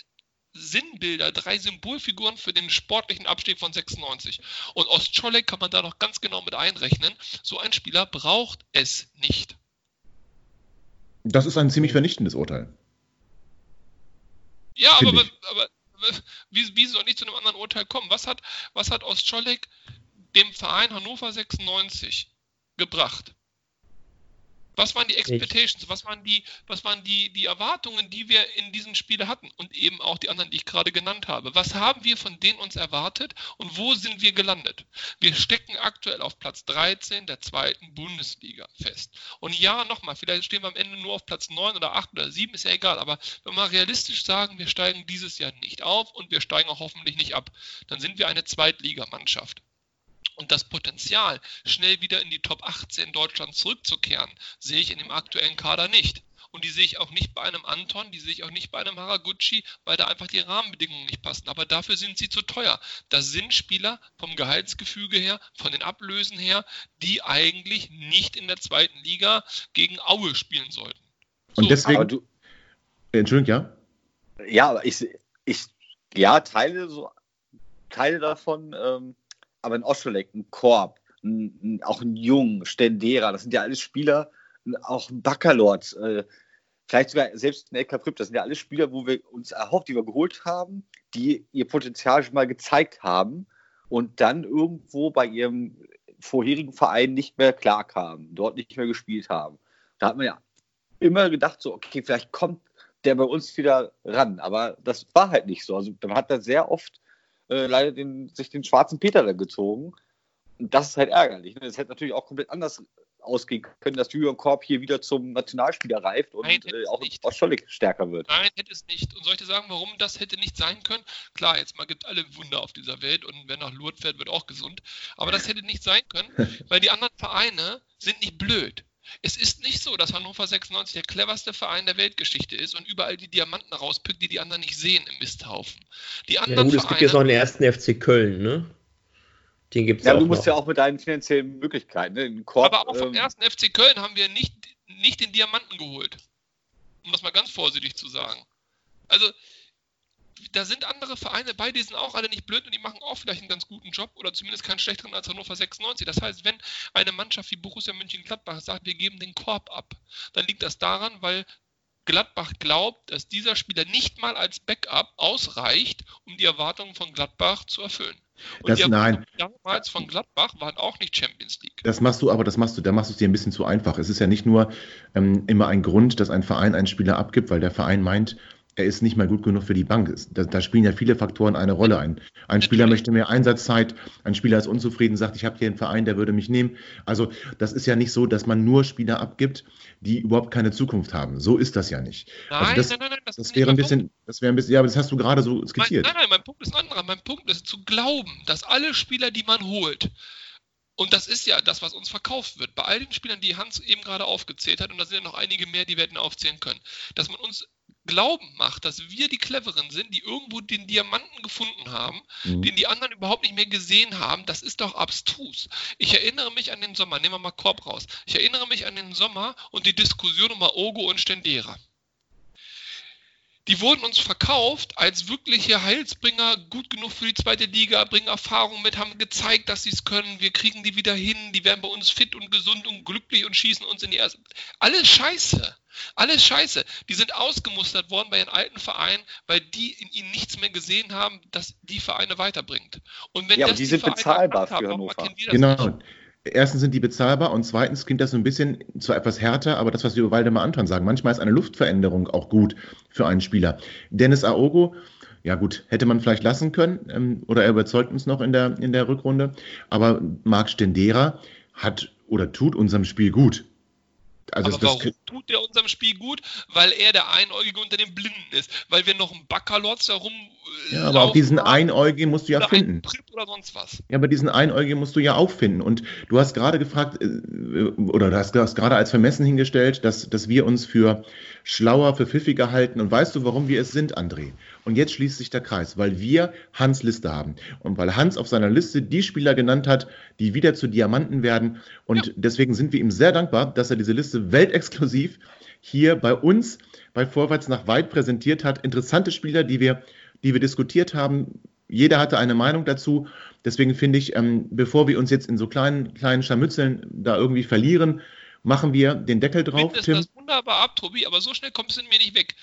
Sinnbilder, drei Symbolfiguren für den sportlichen Abstieg von 96. Und Ostscholek kann man da noch ganz genau mit einrechnen. So ein Spieler braucht es nicht.
Das ist ein ziemlich vernichtendes Urteil.
Ja, aber, aber, aber, wie, wie soll ich zu einem anderen Urteil kommen? Was hat, was hat Ostscholek dem Verein Hannover 96 gebracht? Was waren die Expectations? Was waren die, was waren die, die Erwartungen, die wir in diesen Spiele hatten? Und eben auch die anderen, die ich gerade genannt habe. Was haben wir von denen uns erwartet und wo sind wir gelandet? Wir stecken aktuell auf Platz 13 der zweiten Bundesliga fest. Und ja, nochmal, vielleicht stehen wir am Ende nur auf Platz 9 oder 8 oder 7, ist ja egal. Aber wenn wir realistisch sagen, wir steigen dieses Jahr nicht auf und wir steigen auch hoffentlich nicht ab, dann sind wir eine Zweitligamannschaft. Und das Potenzial, schnell wieder in die Top 18 Deutschlands zurückzukehren, sehe ich in dem aktuellen Kader nicht. Und die sehe ich auch nicht bei einem Anton, die sehe ich auch nicht bei einem Haraguchi, weil da einfach die Rahmenbedingungen nicht passen. Aber dafür sind sie zu teuer. Das sind Spieler vom Gehaltsgefüge her, von den Ablösen her, die eigentlich nicht in der zweiten Liga gegen Aue spielen sollten.
So. Und deswegen. Du, Entschuldigung, ja?
Ja, aber ich, ich ja, teile so Teile davon. Ähm aber ein Oscholek, ein Korb, ein, auch ein Jung, Stendera, das sind ja alles Spieler, auch ein Baccalord, äh, vielleicht sogar selbst ein LK Prip, das sind ja alles Spieler, wo wir uns erhofft, die wir geholt haben, die ihr Potenzial schon mal gezeigt haben und dann irgendwo bei ihrem vorherigen Verein nicht mehr klarkamen, dort nicht mehr gespielt haben. Da hat man ja immer gedacht, so, okay, vielleicht kommt der bei uns wieder ran, aber das war halt nicht so. Also man hat da sehr oft äh, leider den, sich den schwarzen Peter da gezogen. Und das ist halt ärgerlich. Ne? Das hätte natürlich auch komplett anders ausgehen können, dass Julian Korb hier wieder zum Nationalspieler reift und Nein, äh, auch nicht. Schollig stärker wird.
Nein, hätte es nicht. Und soll ich dir sagen, warum das hätte nicht sein können? Klar, jetzt mal gibt alle Wunder auf dieser Welt und wer nach Lourdes fährt, wird auch gesund. Aber das hätte nicht sein können, weil die anderen Vereine sind nicht blöd. Es ist nicht so, dass Hannover 96 der cleverste Verein der Weltgeschichte ist und überall die Diamanten rauspickt, die die anderen nicht sehen im Misthaufen. Die anderen
ja, gut, es gibt jetzt noch den ersten FC Köln, ne?
Den gibt's ja, du musst noch. ja auch mit deinen finanziellen Möglichkeiten. Ne?
Korb, Aber auch vom ähm, ersten FC Köln haben wir nicht, nicht den Diamanten geholt. Um das mal ganz vorsichtig zu sagen. Also, da sind andere Vereine bei, die sind auch alle nicht blöd und die machen auch vielleicht einen ganz guten Job oder zumindest keinen schlechteren als Hannover 96. Das heißt, wenn eine Mannschaft wie Borussia Mönchengladbach sagt, wir geben den Korb ab, dann liegt das daran, weil Gladbach glaubt, dass dieser Spieler nicht mal als Backup ausreicht, um die Erwartungen von Gladbach zu erfüllen.
Und das, die nein.
damals von Gladbach waren auch nicht Champions League.
Das machst du, aber das machst du, da machst du es dir ein bisschen zu einfach. Es ist ja nicht nur ähm, immer ein Grund, dass ein Verein einen Spieler abgibt, weil der Verein meint, er ist nicht mal gut genug für die Bank. Da, da spielen ja viele Faktoren eine Rolle ein. Ein Spieler möchte mehr Einsatzzeit, ein Spieler ist unzufrieden, sagt, ich habe hier einen Verein, der würde mich nehmen. Also das ist ja nicht so, dass man nur Spieler abgibt, die überhaupt keine Zukunft haben. So ist das ja nicht. Also nein, also das, nein, nein, nein, das, das wäre ein bisschen, das wäre ein bisschen, ja, aber das hast du gerade so skizziert.
Mein, nein, nein, mein Punkt ist ein anderer. Mein Punkt ist zu glauben, dass alle Spieler, die man holt, und das ist ja das, was uns verkauft wird. Bei all den Spielern, die Hans eben gerade aufgezählt hat, und da sind ja noch einige mehr, die wir hätten aufzählen können, dass man uns glauben macht, dass wir die Cleveren sind, die irgendwo den Diamanten gefunden haben, mhm. den die anderen überhaupt nicht mehr gesehen haben, das ist doch abstrus. Ich erinnere mich an den Sommer, nehmen wir mal Korb raus. Ich erinnere mich an den Sommer und die Diskussion um Ogo und Stendera. Die wurden uns verkauft als wirkliche Heilsbringer, gut genug für die zweite Liga, bringen Erfahrung mit, haben gezeigt, dass sie es können. Wir kriegen die wieder hin, die werden bei uns fit und gesund und glücklich und schießen uns in die erste. Alles Scheiße. Alles Scheiße. Die sind ausgemustert worden bei ihren alten Vereinen, weil die in ihnen nichts mehr gesehen haben, dass die Vereine weiterbringt.
Und wenn ja, das aber die, die sind Vereine bezahlbar für haben, Hannover.
Genau. Nicht? Erstens sind die bezahlbar und zweitens klingt das so ein bisschen zwar etwas härter, aber das, was wir über Waldemar Anton sagen, manchmal ist eine Luftveränderung auch gut für einen Spieler. Dennis Aogo, ja gut, hätte man vielleicht lassen können ähm, oder er überzeugt uns noch in der, in der Rückrunde, aber Marc Stendera hat oder tut unserem Spiel gut.
Also aber warum tut der unserem Spiel gut? Weil er der Einäugige unter den Blinden ist. Weil wir noch einen Backerlotz darum.
Äh, ja, aber auch diesen Einäugigen musst du ja finden. Oder sonst was. Ja, aber diesen Einäugigen musst du ja auch finden. Und du hast gerade gefragt, äh, oder du hast, hast gerade als vermessen hingestellt, dass, dass wir uns für schlauer, für pfiffiger halten. Und weißt du, warum wir es sind, André? Und jetzt schließt sich der Kreis, weil wir Hans Liste haben. Und weil Hans auf seiner Liste die Spieler genannt hat, die wieder zu Diamanten werden. Und ja. deswegen sind wir ihm sehr dankbar, dass er diese Liste weltexklusiv hier bei uns bei Vorwärts nach Weit präsentiert hat. Interessante Spieler, die wir, die wir diskutiert haben. Jeder hatte eine Meinung dazu. Deswegen finde ich, ähm, bevor wir uns jetzt in so kleinen, kleinen Scharmützeln da irgendwie verlieren, machen wir den Deckel drauf.
Ich finde das wunderbar ab, Tobi, aber so schnell kommst du mir nicht weg.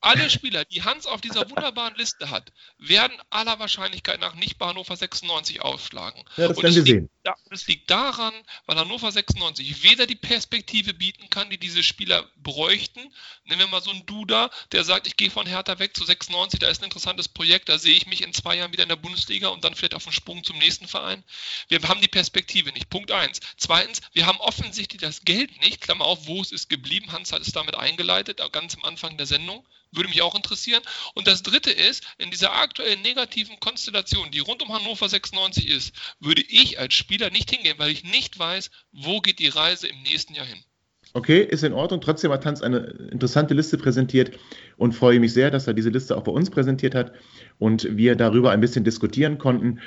Alle Spieler, die Hans auf dieser wunderbaren Liste hat, werden aller Wahrscheinlichkeit nach nicht bei Hannover 96 aufschlagen.
Ja, das werden wir sehen.
Da, das liegt daran, weil Hannover 96 weder die Perspektive bieten kann, die diese Spieler bräuchten. Nehmen wir mal so einen Duda, der sagt, ich gehe von Hertha weg zu 96, da ist ein interessantes Projekt, da sehe ich mich in zwei Jahren wieder in der Bundesliga und dann vielleicht auf den Sprung zum nächsten Verein. Wir haben die Perspektive nicht. Punkt eins. Zweitens, wir haben offensichtlich das Geld nicht. Klammer auf, wo es ist geblieben. Hans hat es damit eingeleitet, ganz am Anfang der Sendung. Würde mich auch interessieren. Und das Dritte ist, in dieser aktuellen negativen Konstellation, die rund um Hannover 96 ist, würde ich als Spieler nicht hingehen, weil ich nicht weiß, wo geht die Reise im nächsten Jahr hin.
Okay, ist in Ordnung. Trotzdem hat Hans eine interessante Liste präsentiert und freue mich sehr, dass er diese Liste auch bei uns präsentiert hat und wir darüber ein bisschen diskutieren konnten.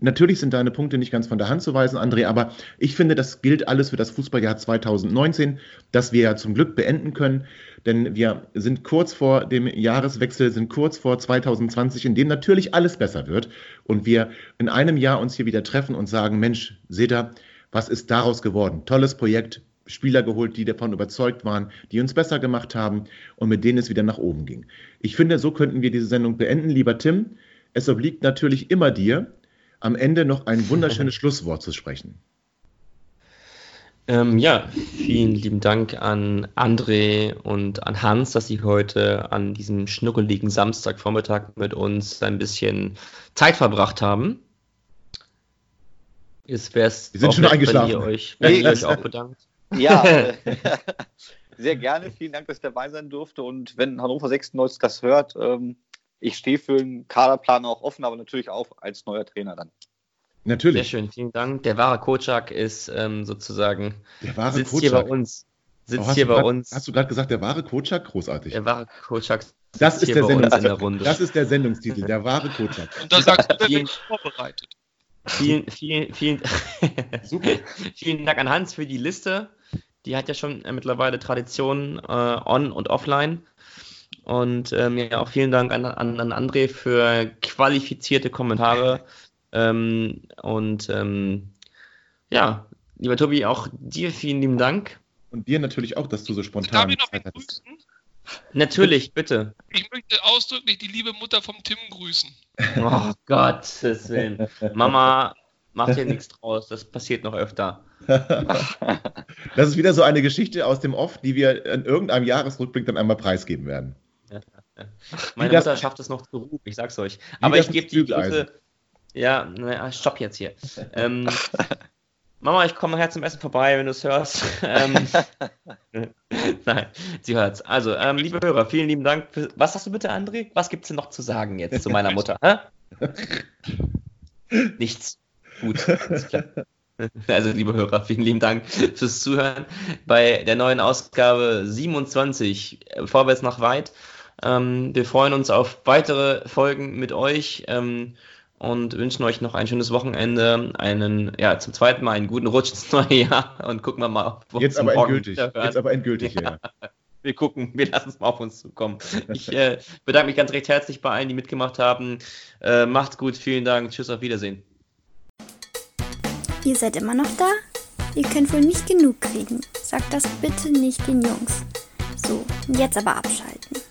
Natürlich sind deine Punkte nicht ganz von der Hand zu weisen, André, aber ich finde, das gilt alles für das Fußballjahr 2019, das wir ja zum Glück beenden können, denn wir sind kurz vor dem Jahreswechsel, sind kurz vor 2020, in dem natürlich alles besser wird und wir in einem Jahr uns hier wieder treffen und sagen, Mensch, seht ihr, was ist daraus geworden? Tolles Projekt, Spieler geholt, die davon überzeugt waren, die uns besser gemacht haben und mit denen es wieder nach oben ging. Ich finde, so könnten wir diese Sendung beenden. Lieber Tim, es obliegt natürlich immer dir, am Ende noch ein wunderschönes [LAUGHS] Schlusswort zu sprechen.
Ähm, ja, vielen lieben Dank an André und an Hans, dass sie heute an diesem schnuckeligen Samstagvormittag mit uns ein bisschen Zeit verbracht haben.
Jetzt wäre es Wir sind schon eingeschlafen.
wenn ihr euch, wenn ihr euch auch bedankt.
Ja, [LAUGHS] [LAUGHS] sehr gerne. Vielen Dank, dass ich dabei sein durfte. Und wenn Hannover 96 das hört, ähm, ich stehe für den Kaderplan auch offen, aber natürlich auch als neuer Trainer dann.
Natürlich. Sehr schön, vielen Dank. Der wahre Kocak ist ähm, sozusagen
der wahre
sitzt Kocak. hier bei uns. Sitzt hier bei
grad,
uns.
Hast du gerade gesagt, der wahre Kocak? Großartig.
Der wahre Kocak
das ist der Sendungstitel. Das ist der Sendungstitel, der wahre Kocak.
Und da sagst du, vielen, vorbereitet.
Vielen, vielen, vielen, [LAUGHS] vielen Dank an Hans für die Liste. Die hat ja schon äh, mittlerweile Tradition äh, on und offline. Und ähm, ja, auch vielen Dank an, an, an André für qualifizierte Kommentare. Ähm, und ähm, ja, lieber Tobi, auch dir vielen lieben Dank.
Und dir natürlich auch, dass du so spontan Zeit hattest.
Natürlich, bitte.
Ich möchte ausdrücklich die liebe Mutter vom Tim grüßen. [LAUGHS]
Oh Gottes Willen. Mama, macht hier nichts draus. Das passiert noch öfter. [LAUGHS]
das ist wieder so eine Geschichte aus dem Off, die wir in irgendeinem Jahresrückblick dann einmal preisgeben werden.
Meine Mutter schafft es noch zu rufen, ich sag's euch. Aber ich gebe die Grüße. Ja, naja, stopp jetzt hier. Ähm, [LAUGHS] Mama, ich komme nachher zum Essen vorbei, wenn du es hörst. ähm, [LAUGHS] [LAUGHS] Nein, sie hört's. Also, ähm, liebe Hörer, vielen lieben Dank. Für, was hast du bitte, André? Was gibt's denn noch zu sagen jetzt zu meiner Mutter? Nichts. Gut. Also, liebe Hörer, vielen lieben Dank fürs Zuhören bei der neuen Ausgabe 27 Vorwärts nach weit. Ähm, wir freuen uns auf weitere Folgen mit euch ähm, und wünschen euch noch ein schönes Wochenende, einen, ja, zum zweiten Mal einen guten Rutsch ins neue Jahr [LAUGHS] und gucken wir mal,
wo Jetzt aber endgültig. Jetzt aber endgültig, ja.
ja. [LAUGHS] Wir gucken, wir lassen es mal auf uns zukommen. [LAUGHS] Ich äh, bedanke mich ganz recht herzlich bei allen, die mitgemacht haben. Äh, macht's gut, vielen Dank, tschüss, auf Wiedersehen.
Ihr seid immer noch da? Ihr könnt wohl nicht genug kriegen. Sagt das bitte nicht den Jungs. So, jetzt aber abschalten.